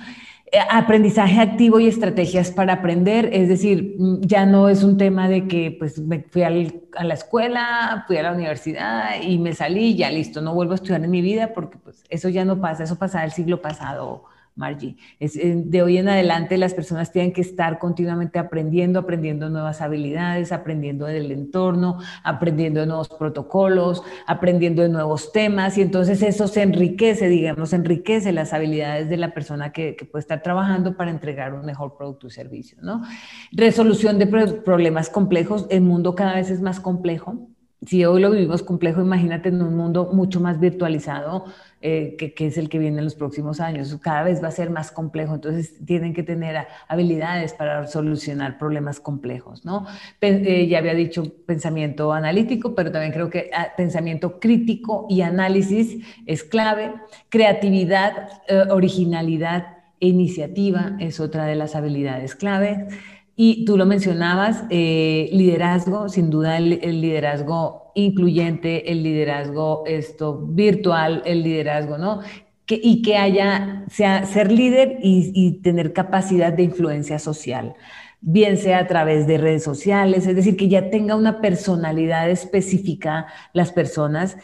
Eh, aprendizaje activo y estrategias para aprender, es decir, mm, ya no es un tema de que pues me fui a la escuela, fui a la universidad y me salí, ya listo, no vuelvo a estudiar en mi vida porque pues eso ya no pasa, eso pasaba el siglo pasado Margie. Eh, de hoy en adelante las personas tienen que estar continuamente aprendiendo, aprendiendo nuevas habilidades, aprendiendo del entorno, aprendiendo de nuevos protocolos, aprendiendo de nuevos temas y entonces eso se enriquece, digamos, enriquece las habilidades de la persona que, puede estar trabajando para entregar un mejor producto y servicio, ¿no? Resolución de problemas complejos, el mundo cada vez es más complejo. Si hoy lo vivimos complejo, imagínate en un mundo mucho más virtualizado, eh, que, es el que viene en los próximos años. Cada vez va a ser más complejo, entonces tienen que tener habilidades para solucionar problemas complejos, ¿no? Eh, ya había dicho pensamiento analítico, pero también creo que ah, pensamiento crítico y análisis es clave. Creatividad, eh, originalidad e iniciativa es otra de las habilidades clave. Y tú lo mencionabas, liderazgo, sin duda el liderazgo incluyente, el liderazgo esto, virtual, el liderazgo, ¿no? Que, y que haya, sea, ser líder y, tener capacidad de influencia social, bien sea a través de redes sociales, es decir, que ya tenga una personalidad específica las personas,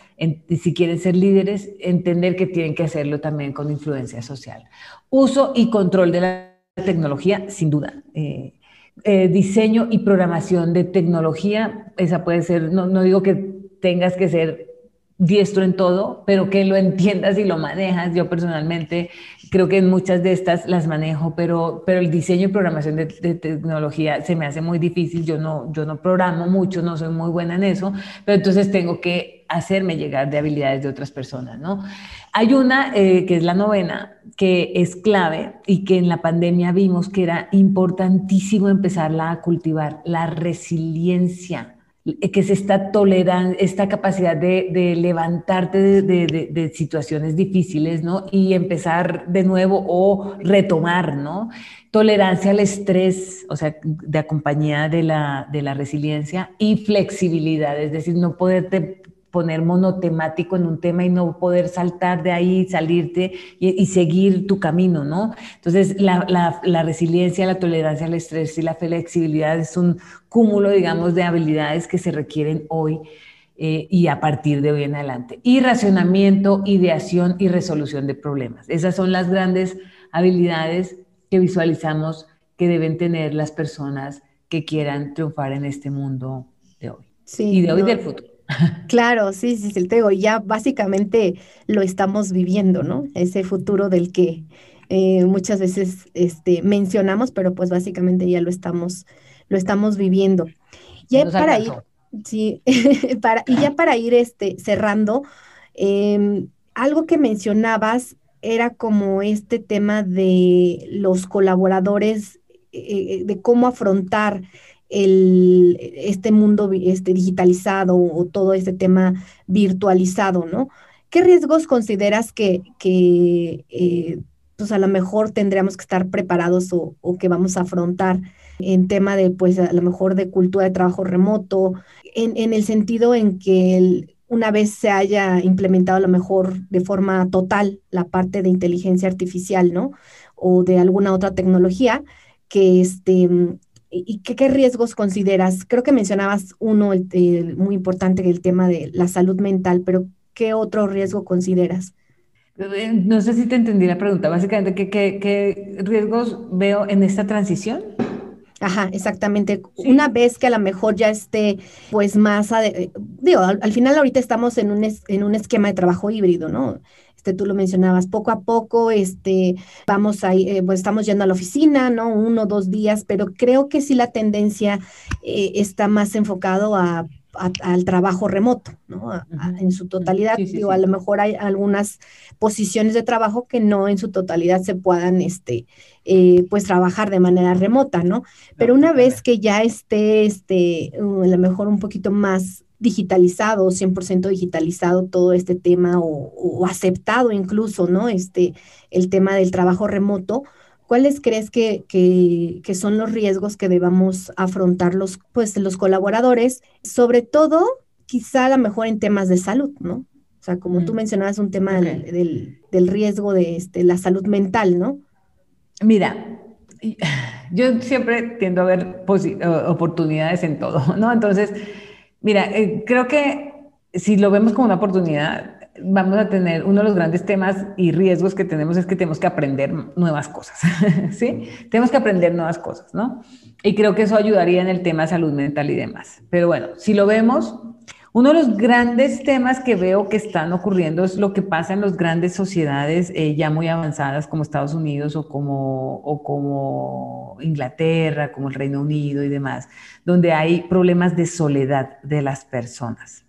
si quieren ser líderes, entender que tienen que hacerlo también con influencia social. Uso y control de la tecnología, sin duda. Eh, eh, diseño y programación de tecnología, esa puede ser, no, no digo que tengas que ser diestro en todo, pero que lo entiendas y lo manejas. Yo personalmente creo que en muchas de estas las manejo, pero, pero el diseño y programación de, tecnología se me hace muy difícil. Yo no, yo no programo mucho, no soy muy buena en eso, pero entonces tengo que hacerme llegar de habilidades de otras personas, ¿no? Hay una eh, que es la novena, que es clave y que en la pandemia vimos que era importantísimo empezarla a cultivar, la resiliencia eh, que se está tolerando, esta capacidad de, levantarte de, situaciones difíciles, ¿no? Y empezar de nuevo o retomar, ¿no? Tolerancia al estrés, o sea, de acompañía de la, de la resiliencia y flexibilidad, es decir, no poderte poner monotemático en un tema y no poder saltar de ahí, salirte y, seguir tu camino, ¿no? Entonces, la, la, resiliencia, la tolerancia al estrés y la flexibilidad es un cúmulo, digamos, de habilidades que se requieren hoy eh, y a partir de hoy en adelante. Y racionamiento, ideación y resolución de problemas. Esas son las grandes habilidades que visualizamos que deben tener las personas que quieran triunfar en este mundo de hoy. Sí, y de hoy del futuro. Claro, sí, sí, sí, te digo, ya básicamente lo estamos viviendo, ¿no? Ese futuro del que eh, muchas veces este, mencionamos, pero pues básicamente ya lo estamos, lo estamos viviendo. Ya para ir, sí, para, y ya para ir este, cerrando, em, algo que mencionabas era como este tema de los colaboradores, eh, de cómo afrontar el, este mundo este, digitalizado o todo este tema virtualizado, ¿no? ¿Qué riesgos consideras que, que eh, pues a lo mejor tendríamos que estar preparados o, que vamos a afrontar en tema de, pues a lo mejor de cultura de trabajo remoto, en, en el sentido en que una vez se haya implementado a lo mejor de forma total la parte de inteligencia artificial, ¿no? O de alguna otra tecnología, que este, ¿Y qué, riesgos consideras? Creo que mencionabas uno muy importante, el tema de la salud mental, pero ¿qué otro riesgo consideras? Eh, no sé si te entendí la pregunta. Básicamente, ¿qué, qué, riesgos veo en esta transición? Ajá, exactamente. Una vez que a lo mejor ya esté, pues más, digo, al, final ahorita estamos en un, en un esquema de trabajo híbrido, ¿no? Este, tú lo mencionabas, poco a poco, este, vamos a, eh, pues estamos yendo a la oficina, ¿no? Uno, dos días, pero creo que sí la tendencia eh, está más enfocado a, al trabajo remoto, ¿no? en su totalidad, digo, a lo mejor hay algunas posiciones de trabajo que no en su totalidad se puedan, este, eh, pues trabajar de manera remota, ¿no? Pero una vez que ya esté, este, a lo mejor un poquito más digitalizado, 100% digitalizado todo este tema o, aceptado incluso, ¿no? Este, el tema del trabajo remoto. ¿Cuáles crees que, que, son los riesgos que debamos afrontar los, pues, los colaboradores? Sobre todo, quizá a lo mejor en temas de salud, ¿no? O sea, como tú mencionabas, un tema del, del, riesgo de este, la salud mental, ¿no? Mira, yo siempre tiendo a ver oportunidades en todo, ¿no? Entonces, Mira, eh, creo que si lo vemos como una oportunidad, vamos a tener uno de los grandes temas y riesgos que tenemos es que tenemos que aprender nuevas cosas, ¿sí? Tenemos que aprender nuevas cosas, ¿no? Y creo que eso ayudaría en el tema salud mental y demás. Pero bueno, si lo vemos, uno de los grandes temas que veo que están ocurriendo es lo que pasa en las grandes sociedades eh, ya muy avanzadas como Estados Unidos o como, o como Inglaterra, como el Reino Unido y demás, donde hay problemas de soledad de las personas.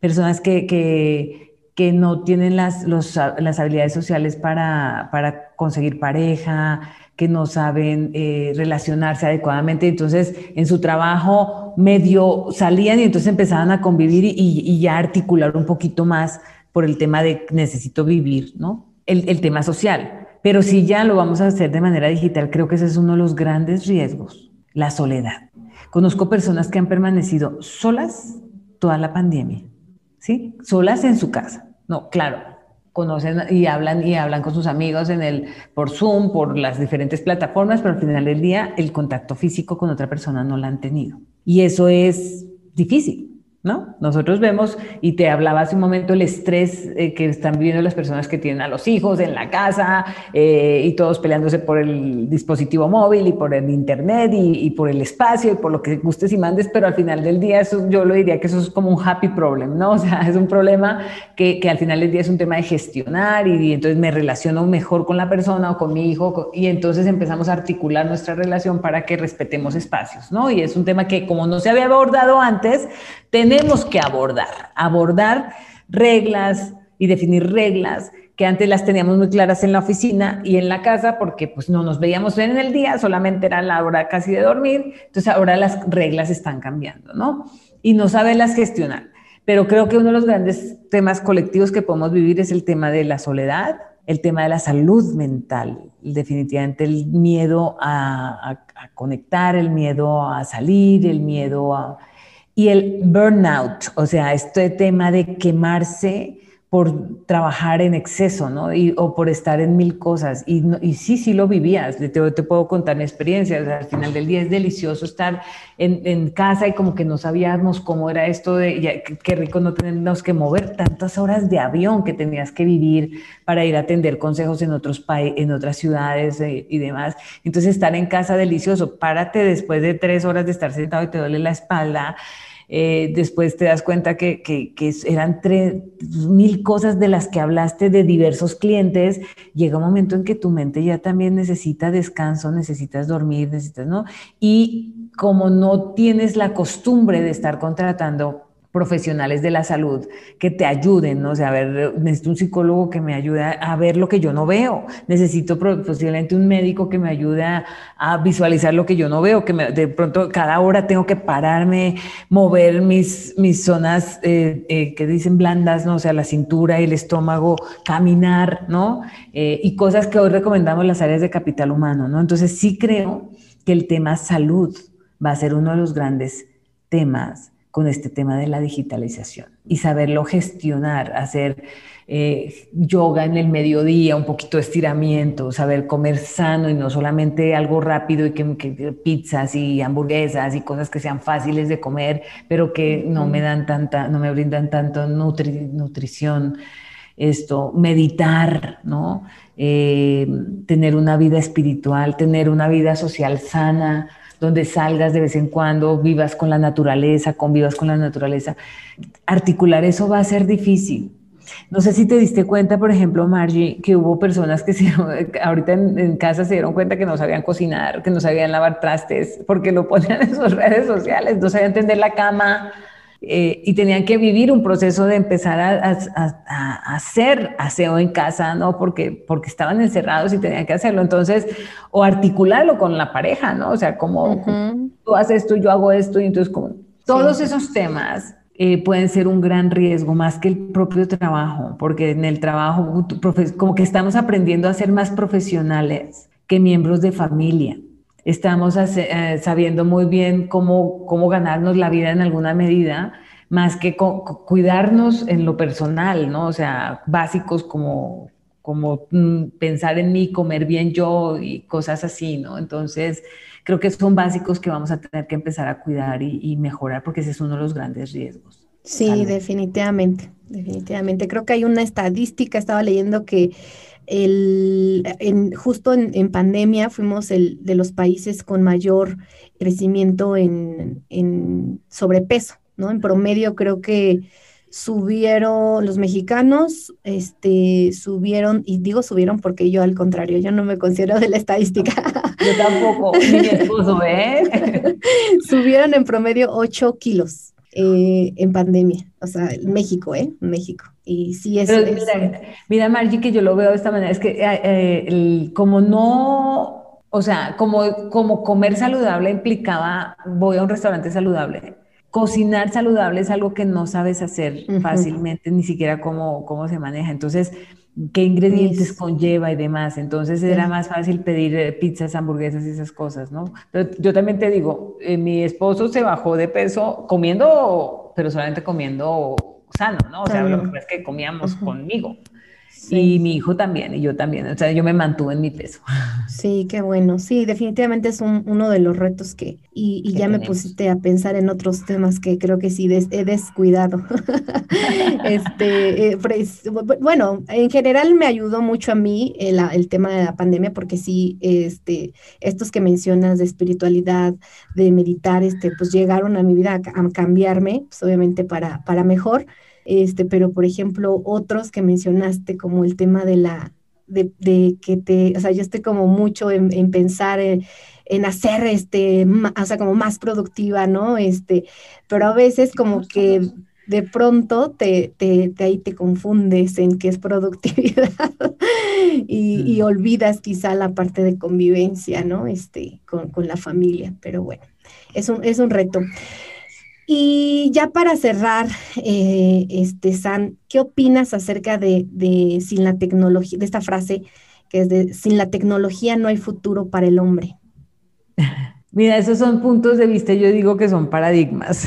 Personas que, que, que no tienen las, los, las habilidades sociales para, para conseguir pareja, que no saben eh, relacionarse adecuadamente. Entonces, en su trabajo medio salían y entonces empezaban a convivir y, ya articular un poquito más por el tema de necesito vivir, ¿no? El, el, tema social. Pero si ya lo vamos a hacer de manera digital, creo que ese es uno de los grandes riesgos, la soledad. Conozco personas que han permanecido solas toda la pandemia, ¿sí? Solas en su casa. No, claro, conocen y hablan y hablan con sus amigos en el por Zoom, por las diferentes plataformas, pero al final del día el contacto físico con otra persona no lo han tenido. Y eso es difícil. ¿No? Nosotros vemos, y te hablaba hace un momento, el estrés eh, que están viviendo las personas que tienen a los hijos en la casa eh, y todos peleándose por el dispositivo móvil y por el internet y, por el espacio y por lo que gustes y mandes, pero al final del día eso, yo lo diría que eso es como un happy problem, ¿no? O sea, es un problema que, que al final del día es un tema de gestionar y, y, entonces me relaciono mejor con la persona o con mi hijo y entonces empezamos a articular nuestra relación para que respetemos espacios, ¿no? Y es un tema que como no se había abordado antes, tenemos que abordar, abordar reglas y definir reglas que antes las teníamos muy claras en la oficina y en la casa porque pues no nos veíamos en el día, solamente era la hora casi de dormir, entonces ahora las reglas están cambiando, ¿no? Y no saberlas gestionar. Pero creo que uno de los grandes temas colectivos que podemos vivir es el tema de la soledad, el tema de la salud mental, definitivamente el miedo a conectar, el miedo a salir, el miedo a y el burnout, o sea, este tema de quemarse por trabajar en exceso, ¿no? o por estar en mil cosas. Y, y sí, sí lo vivías. Te, te puedo contar mi experiencia. al final del día es delicioso estar en, en, casa y como que no sabíamos cómo era esto de qué rico no tenernos que mover tantas horas de avión que tenías que vivir para ir a atender consejos en otros países, en otras ciudades eh, y demás. Entonces estar en casa delicioso. Párate después de tres horas de estar sentado y te duele la espalda eh, después te das cuenta que, eran tres, mil cosas de las que hablaste de diversos clientes, llega un momento en que tu mente ya también necesita descanso, necesitas dormir, necesitas, ¿no? Y como no tienes la costumbre de estar contratando profesionales de la salud que te ayuden, ¿no? O sea, a ver, necesito un psicólogo que me ayude a ver lo que yo no veo, necesito posiblemente un médico que me ayude a, visualizar lo que yo no veo, que de pronto cada hora tengo que pararme, mover mis, mis zonas eh, eh, que dicen blandas, ¿no? O sea, la cintura y el estómago, caminar, ¿no? Eh, y cosas que hoy recomendamos las áreas de capital humano, ¿no? Entonces sí creo que el tema salud va a ser uno de los grandes temas con este tema de la digitalización y saberlo gestionar, hacer eh, yoga en el mediodía, un poquito de estiramiento, saber comer sano y no solamente algo rápido y que, pizzas y hamburguesas y cosas que sean fáciles de comer, pero que no me dan tanta, no me brindan tanto nutrición. Esto, meditar, ¿no? Eh, tener una vida espiritual, tener una vida social sana, donde salgas de vez en cuando, vivas con la naturaleza, convivas con la naturaleza. Articular eso va a ser difícil. No sé si te diste cuenta, por ejemplo, Margie, que hubo personas que se, ahorita en, casa se dieron cuenta que no sabían cocinar, que no sabían lavar trastes, porque lo ponían en sus redes sociales, no sabían tender la cama, eh, y tenían que vivir un proceso de empezar a, hacer aseo en casa, ¿no? Porque, porque estaban encerrados y tenían que hacerlo. Entonces, o articularlo con la pareja, ¿no? O sea, como tú haces esto, yo hago esto, y entonces como todos esos temas eh, pueden ser un gran riesgo, más que el propio trabajo, porque en el trabajo como que estamos aprendiendo a ser más profesionales que miembros de familia estamos eh, sabiendo muy bien cómo, cómo ganarnos la vida en alguna medida, más que cuidarnos en lo personal, ¿no? O sea, básicos como, como mm, pensar en mí, comer bien yo y cosas así, ¿no? Entonces, creo que son básicos que vamos a tener que empezar a cuidar y, mejorar porque ese es uno de los grandes riesgos. Sí, definitivamente, definitivamente. Creo que hay una estadística, estaba leyendo que el, en, justo en, pandemia fuimos el, de los países con mayor crecimiento en, en, sobrepeso, ¿no? En promedio creo que subieron los mexicanos, este, subieron, y digo subieron porque yo al contrario, yo no me considero de la estadística. Yo tampoco, ni mi esposo, ¿eh? subieron en promedio 8 kilos eh, en pandemia, o sea, México, ¿eh? México. Y sí es... mira, Margie, que yo lo veo de esta manera, es que eh, eh, como no, o sea, como, como comer saludable implicaba, voy a un restaurante saludable, cocinar saludable es algo que no sabes hacer fácilmente, ni siquiera cómo, cómo se maneja. Entonces, qué ingredientes conlleva y demás. Entonces era más fácil pedir eh, pizzas, hamburguesas y esas cosas, ¿no? Pero yo también te digo, mi esposo se bajó de peso comiendo, pero solamente comiendo sano, ¿no? O sea, lo que es que comíamos conmigo. Y mi hijo también, y yo también. O sea, yo me mantuve en mi peso. Sí, qué bueno. Sí, definitivamente es uno de los retos que, y, ya me pusiste a pensar en otros temas que creo que sí he descuidado. este, eh, bueno, en general me ayudó mucho a mí el, el, tema de la pandemia, porque sí, este, estos que mencionas de espiritualidad, de meditar, este, pues llegaron a mi vida a, a cambiarme, pues obviamente para, para mejor este, pero por ejemplo, otros que mencionaste, como el tema de la, de, de que te, o sea, yo estoy como mucho en, en pensar en, en, hacer, este, o sea, como más productiva, ¿no? Este, pero a veces como que de pronto te, te, te, ahí te confundes en qué es productividad y, y, mm. olvidas quizá la parte de convivencia, ¿no? Este, con, con la familia, pero bueno, es un, es un reto. Y ya para cerrar, eh, este, San, ¿qué opinas acerca de, sin la tecnología, de esta frase que es de sin la tecnología no hay futuro para el hombre? Mira, esos son puntos de vista, yo digo que son paradigmas.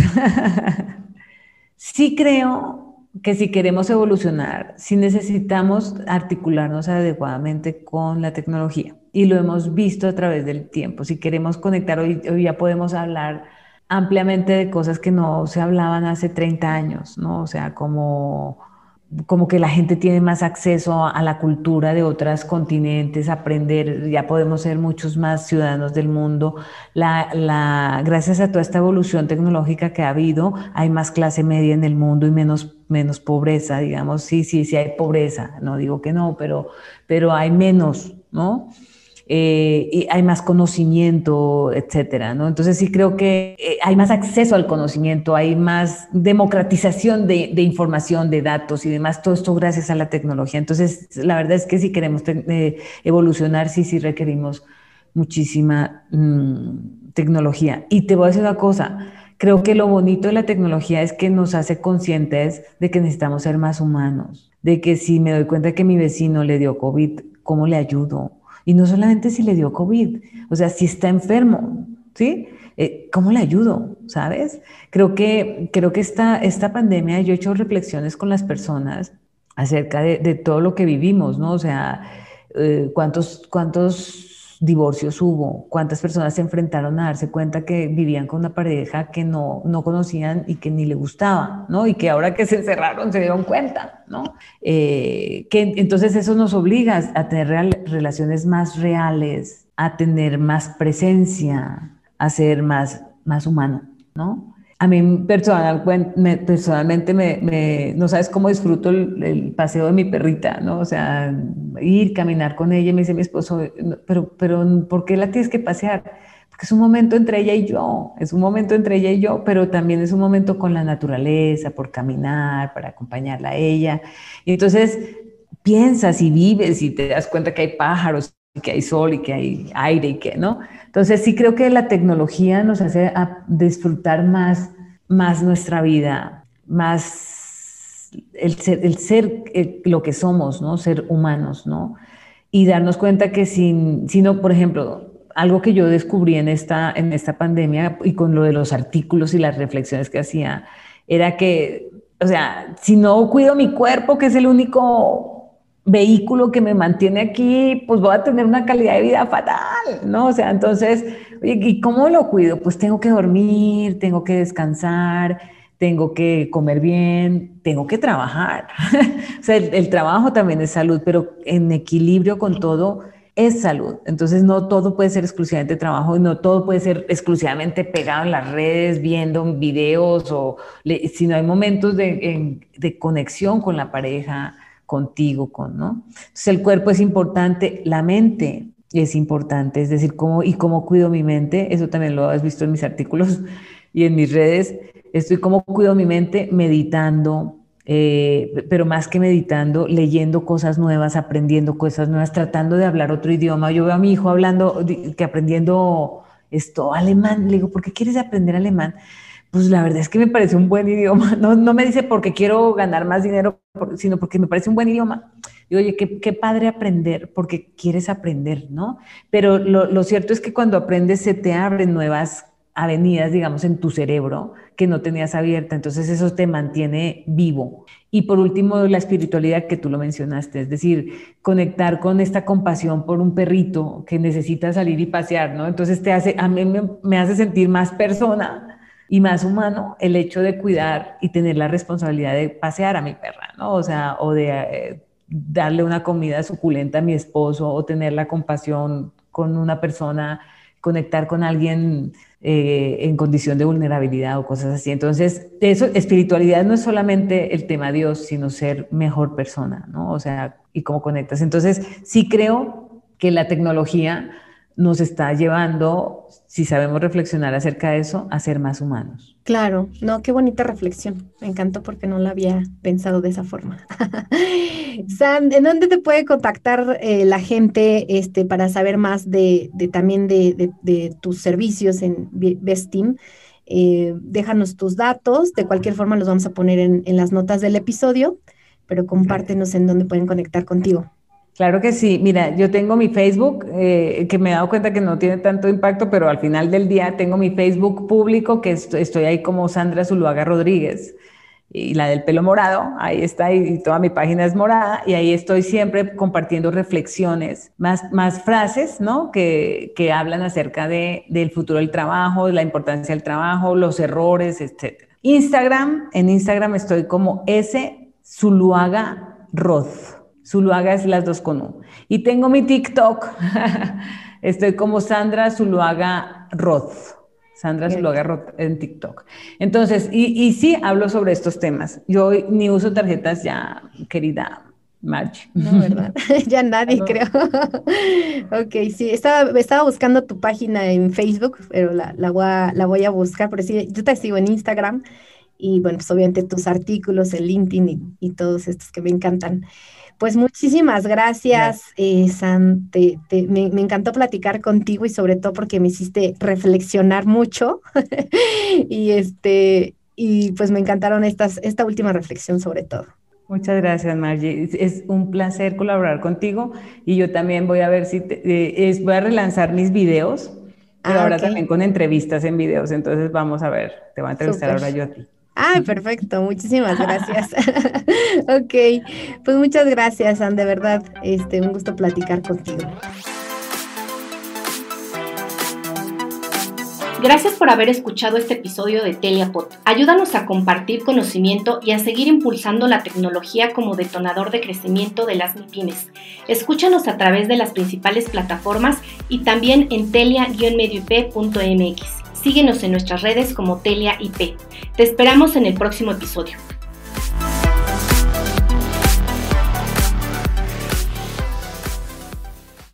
sí creo que si queremos evolucionar, si necesitamos articularnos adecuadamente con la tecnología. Y lo hemos visto a través del tiempo. Si queremos conectar, hoy, hoy ya podemos hablar ampliamente de cosas que no se hablaban hace 30 años, ¿no? O sea, como, como que la gente tiene más acceso a la cultura de otros continentes, aprender, ya podemos ser muchos más ciudadanos del mundo. La, la, gracias a toda esta evolución tecnológica que ha habido, hay más clase media en el mundo y menos, menos pobreza, digamos. Sí, sí, sí hay pobreza, no digo que no, pero, pero hay menos, ¿no? Eh, y hay más conocimiento, etcétera, ¿no? Entonces sí creo que eh, hay más acceso al conocimiento, hay más democratización de, información, de datos y demás, todo esto gracias a la tecnología. Entonces, la verdad es que si queremos eh, evolucionar, sí, sí requerimos muchísima mm, tecnología. Y te voy a decir una cosa, creo que lo bonito de la tecnología es que nos hace conscientes de que necesitamos ser más humanos, de que si me doy cuenta que mi vecino le dio COVID, ¿cómo le ayudo? Y no solamente si le dio COVID, o sea, si está enfermo, ¿sí? Eh, ¿Cómo le ayudo? ¿Sabes? Creo que, creo que esta, esta pandemia, yo he hecho reflexiones con las personas acerca de, todo lo que vivimos, ¿no? O sea, eh, cuántos, cuántos divorcios hubo, cuántas personas se enfrentaron a darse cuenta que vivían con una pareja que no, no conocían y que ni le gustaba, ¿no? Y que ahora que se encerraron se dieron cuenta, ¿no? Eh, que entonces eso nos obliga a tener relaciones más reales, a tener más presencia, a ser más, más humano, ¿no? A mí personal, personalmente me, no sabes cómo disfruto el, paseo de mi perrita, ¿no? O sea, ir, caminar con ella, me dice mi esposo, pero, pero ¿por qué la tienes que pasear? Porque es un momento entre ella y yo, es un momento entre ella y yo, pero también es un momento con la naturaleza, por caminar, para acompañarla a ella. Y entonces piensas y vives y te das cuenta que hay pájaros, que hay sol y que hay aire y que, ¿no? Entonces sí creo que la tecnología nos hace disfrutar más, más nuestra vida, más el ser, ser lo que somos, ¿no? Ser humanos, ¿no? Y darnos cuenta que sin, sino, por ejemplo, algo que yo descubrí en esta, en esta pandemia y con lo de los artículos y las reflexiones que hacía, era que, o sea, si no cuido mi cuerpo, que es el único vehículo que me mantiene aquí, pues voy a tener una calidad de vida fatal, ¿no? O sea, entonces, ¿y cómo lo cuido? Pues tengo que dormir, tengo que descansar, tengo que comer bien, tengo que trabajar. o sea, el, trabajo también es salud, pero en equilibrio con todo es salud. Entonces, no todo puede ser exclusivamente trabajo y no todo puede ser exclusivamente pegado en las redes, viendo videos, o sino hay momentos de, de conexión con la pareja, contigo, con, ¿no? Entonces el cuerpo es importante, la mente es importante, es decir, cómo y cómo cuido mi mente, eso también lo has visto en mis artículos y en mis redes, estoy cómo cuido mi mente meditando, eh, pero más que meditando, leyendo cosas nuevas, aprendiendo cosas nuevas, tratando de hablar otro idioma. Yo veo a mi hijo hablando, que aprendiendo esto, alemán, le digo, ¿por qué quieres aprender alemán? Pues la verdad es que me parece un buen idioma. No, no me dice porque quiero ganar más dinero, sino porque me parece un buen idioma. Y oye, qué, qué padre aprender porque quieres aprender, ¿no? Pero lo, lo cierto es que cuando aprendes se te abren nuevas avenidas, digamos, en tu cerebro que no tenías abierta. Entonces eso te mantiene vivo. Y por último, la espiritualidad que tú lo mencionaste, es decir, conectar con esta compasión por un perrito que necesita salir y pasear, ¿no? Entonces te hace, a mí me, me hace sentir más persona y más humano el hecho de cuidar y tener la responsabilidad de pasear a mi perra, ¿no? O sea, o de eh, darle una comida suculenta a mi esposo o tener la compasión con una persona, conectar con alguien eh, en condición de vulnerabilidad o cosas así. Entonces, eso, espiritualidad no es solamente el tema Dios, sino ser mejor persona, ¿no? O sea, y cómo conectas. Entonces, sí creo que la tecnología nos está llevando, si sabemos reflexionar acerca de eso, a ser más humanos. Claro, no, qué bonita reflexión. Me encantó porque no la había pensado de esa forma. San, ¿en dónde te puede contactar eh, la gente este, para saber más de, también de, tus servicios en Best Team? Eh, déjanos tus datos, de cualquier forma los vamos a poner en, en las notas del episodio, pero compártenos en dónde pueden conectar contigo. Claro que sí. Mira, yo tengo mi Facebook, eh, que me he dado cuenta que no tiene tanto impacto, pero al final del día tengo mi Facebook público, que estoy ahí como Sandra Zuluaga Rodríguez, y la del pelo morado, ahí está, y toda mi página es morada, y ahí estoy siempre compartiendo reflexiones, más, frases, ¿no? Que, hablan acerca de, del futuro del trabajo, la importancia del trabajo, los errores, etc. Instagram, en Instagram estoy como S. Zuluaga Roth. Zuluaga es las dos con U. Y tengo mi TikTok. Estoy como Sandra Zuluaga Roth. Sandra Zuluaga Roth en TikTok. Entonces, y, y, sí hablo sobre estos temas. Yo ni uso tarjetas ya, querida March. No, ¿verdad? ya nadie, creo. ok, sí, estaba, estaba buscando tu página en Facebook, pero la, la, voy, a, la voy a buscar, pero sí, yo te sigo en Instagram y bueno, pues obviamente tus artículos, el LinkedIn y, y todos estos que me encantan. Pues muchísimas gracias, eh, San. me, encantó platicar contigo y sobre todo porque me hiciste reflexionar mucho. y este, y pues me encantaron estas, esta última reflexión sobre todo. Muchas gracias, Margie. Es un placer colaborar contigo y yo también voy a ver si eh, voy a relanzar mis videos, pero ah, ahora también con entrevistas en videos. Entonces vamos a ver, te voy a entrevistar ahora yo a ti. Ah, perfecto, muchísimas gracias. ok, pues muchas gracias, Anne, de verdad, este, un gusto platicar contigo. Gracias por haber escuchado este episodio de Teliapod. Ayúdanos a compartir conocimiento y a seguir impulsando la tecnología como detonador de crecimiento de las MIPIMES. Escúchanos a través de las principales plataformas y también en telia-medioip.mx. Síguenos en nuestras redes como Telia IP. Te esperamos en el próximo episodio.